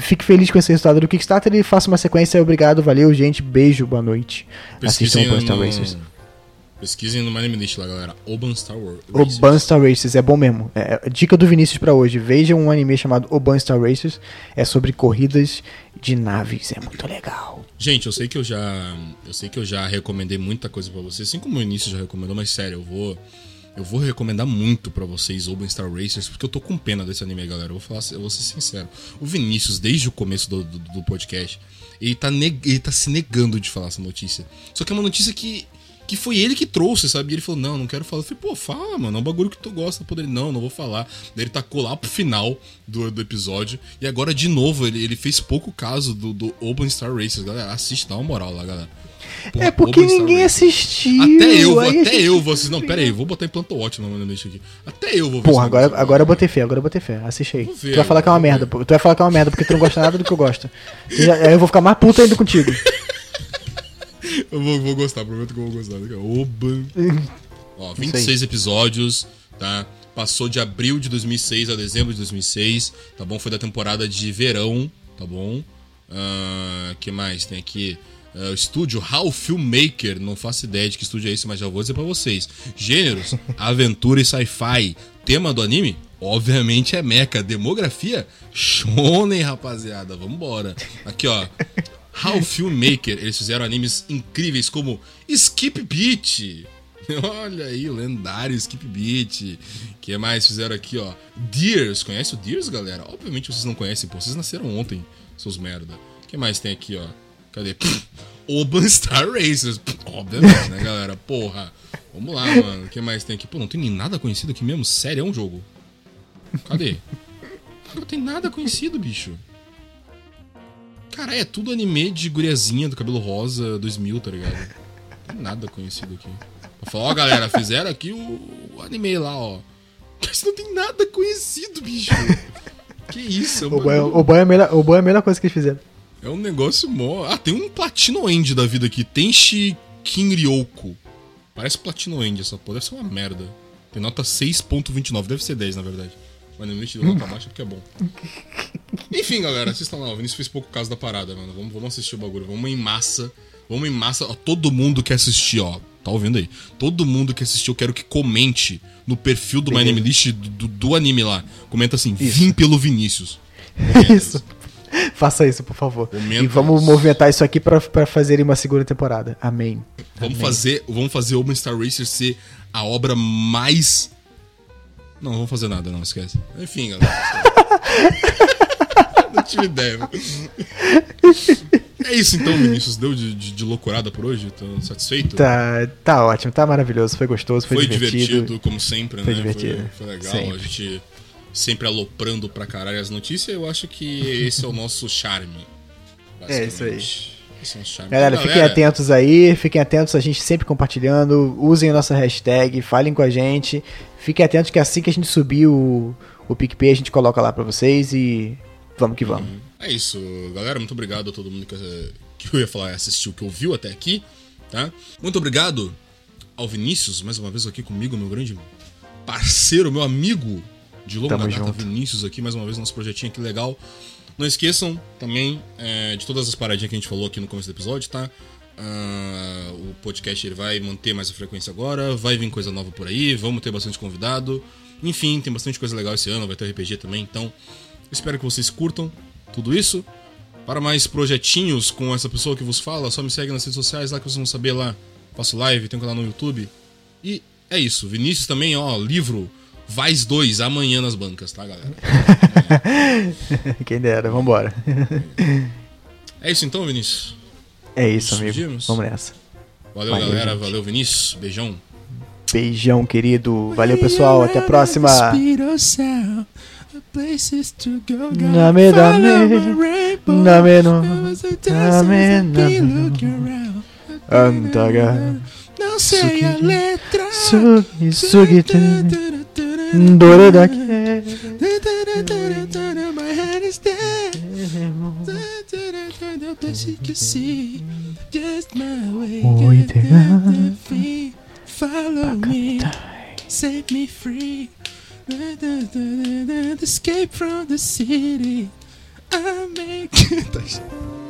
fique feliz com esse resultado do Kickstarter e faça uma sequência. Obrigado, valeu, gente. Beijo, boa noite. Assistam Pesquisem o Star no... Racers. Pesquisem no My Name List lá, galera. Oban Star Wars. Oban Star Racers é bom mesmo. É, é, dica do Vinícius pra hoje. Veja um anime chamado Oban Star Racers. É sobre corridas de naves. É muito legal. Gente, eu sei que eu já. Eu sei que eu já recomendei muita coisa pra vocês, assim como o início já recomendou, mas sério, eu vou. Eu vou recomendar muito pra vocês Open Star Racers, porque eu tô com pena desse anime, galera. Eu vou, falar, eu vou ser sincero. O Vinícius, desde o começo do, do, do podcast, ele tá, ele tá se negando de falar essa notícia. Só que é uma notícia que. Que foi ele que trouxe, sabe? E ele falou: Não, não quero falar. Eu falei: Pô, fala, mano. É um bagulho que tu gosta. Poder. Não, não vou falar. Daí ele tacou lá pro final do, do episódio. E agora, de novo, ele, ele fez pouco caso do, do Open Star Racers. Galera, assiste, dá uma moral lá, galera. Porra, é porque ninguém Racers. assistiu. Até eu, até gente- eu vou assistir. Não, pera aí, vou botar em planta ótima no meu aqui. Até eu vou ver Porra, agora, agora eu botei fé, agora eu botei fé. Assiste aí. Ver, tu vai falar que é uma merda. Tu vai falar que é uma merda porque tu não gosta nada do que eu gosto. Já- Aí eu vou ficar mais puta ainda contigo. [LAUGHS] Eu vou, vou gostar, prometo que eu vou gostar. Oba. [LAUGHS] Ó, Isso 26 episódios, tá? Passou de abril de 2006 a dezembro de 2006, tá bom? Foi da temporada de verão, tá bom? Ah, que mais? Tem aqui o estúdio How Filmmaker, não faço ideia de que estúdio é esse, mas já vou dizer pra vocês. Gêneros, [LAUGHS] aventura e sci-fi. Tema do anime? Obviamente é mecha. Demografia? Shonen, rapaziada. Vambora. Aqui, ó. How Filmmaker, eles fizeram animes incríveis como Skip Beat. Olha aí, lendário Skip Beat. que mais fizeram aqui, ó? Deers, conhece o Deers, galera? Obviamente vocês não conhecem, pô, vocês nasceram ontem, seus merda. O que mais tem aqui, ó? Cadê? Oban Star Racers. Obviamente, né, galera? Porra. Vamos lá, mano. O que mais tem aqui? Pô, não tem nem nada conhecido aqui mesmo. Sério, é um jogo. Cadê? Não tem nada conhecido, bicho. Cara, é tudo anime de guriazinha do cabelo rosa 2000, tá ligado? Não tem nada conhecido aqui. Pra falar, ó, galera, fizeram aqui o, o anime lá, ó. Mas não tem nada conhecido, bicho. Que isso, é um O é, bagulho- o bom é é a melhor coisa que eles fizeram. É um negócio mó. Ah, tem um Platino End da vida aqui. Tenshi Kinryoko. Parece Platino End essa porra. Deve ser uma merda. Tem nota 6.29. Deve ser 10, na verdade. Mas limite deu nota baixa porque é bom. [LAUGHS] Enfim, galera, assistam lá. O Vinícius fez pouco caso da parada, mano. Vamos, vamos assistir o bagulho. Vamos em massa. Vamos em massa. Ó, todo mundo que assistir, ó. Tá ouvindo aí? Todo mundo que assistiu, eu quero que comente no perfil do My Beleza. Name List do, do- do anime lá. Comenta assim: Isso. vim pelo Vinícius. [LAUGHS] Isso. [LAUGHS] Faça isso, por favor. Comenta E vamos isso. movimentar isso aqui pra, pra fazer uma segunda temporada. Amém. Vamos Amém. fazer, vamos fazer Open Star Racer ser a obra mais. Não, não vamos fazer nada, não, esquece. Enfim, galera. [LAUGHS] não tive ideia. É isso então, Vinícius. Deu de, de, de loucurada por hoje? Tô satisfeito? Tá, tá ótimo, tá maravilhoso, foi gostoso, foi, Foi divertido. divertido, como sempre, Foi né? divertido. Foi, foi legal. Sempre. A gente sempre aloprando pra caralho as notícias. Eu acho que esse é o nosso charme. É isso aí. Esse é charme. Galera, Então, fiquem atentos aí, fiquem atentos, a gente sempre compartilhando, usem a nossa hashtag, falem com a gente, fiquem atentos que assim que a gente subir o, o PicPay a gente coloca lá pra vocês e vamos que vamos. É isso, galera. Muito obrigado a todo mundo que, que eu ia falar assistiu, que ouviu até aqui, tá? Muito obrigado ao Vinícius, mais uma vez aqui comigo, meu grande parceiro, meu amigo de longa Tamo data, junto. Vinícius aqui, mais uma vez, nosso projetinho aqui legal. Não esqueçam também é, de todas as paradinhas que a gente falou aqui no começo do episódio, tá? Ah, o podcast ele vai manter mais a frequência agora, vai vir coisa nova por aí, vamos ter bastante convidado. Enfim, tem bastante coisa legal esse ano, vai ter RPG também, então espero que vocês curtam tudo isso. Para mais projetinhos com essa pessoa que vos fala, só me segue nas redes sociais lá que vocês vão saber lá. Faço live, tem um canal no YouTube. E é isso. Vinícius também, ó, livro Vais 2 amanhã nas bancas, tá, galera? Quem dera, vambora. É isso então, Vinícius. É isso, Nos amigo. Vamos nessa. Valeu, Valeu, galera. gente. Valeu, Vinícius. Beijão. Beijão, querido. Valeu, pessoal. Até a próxima. Antaga, Não sei a letra. sugi, sugi, dore daqui. My head is dead. But you can see just my way. Oi. Follow me. Set me free. Escape from the city. I make.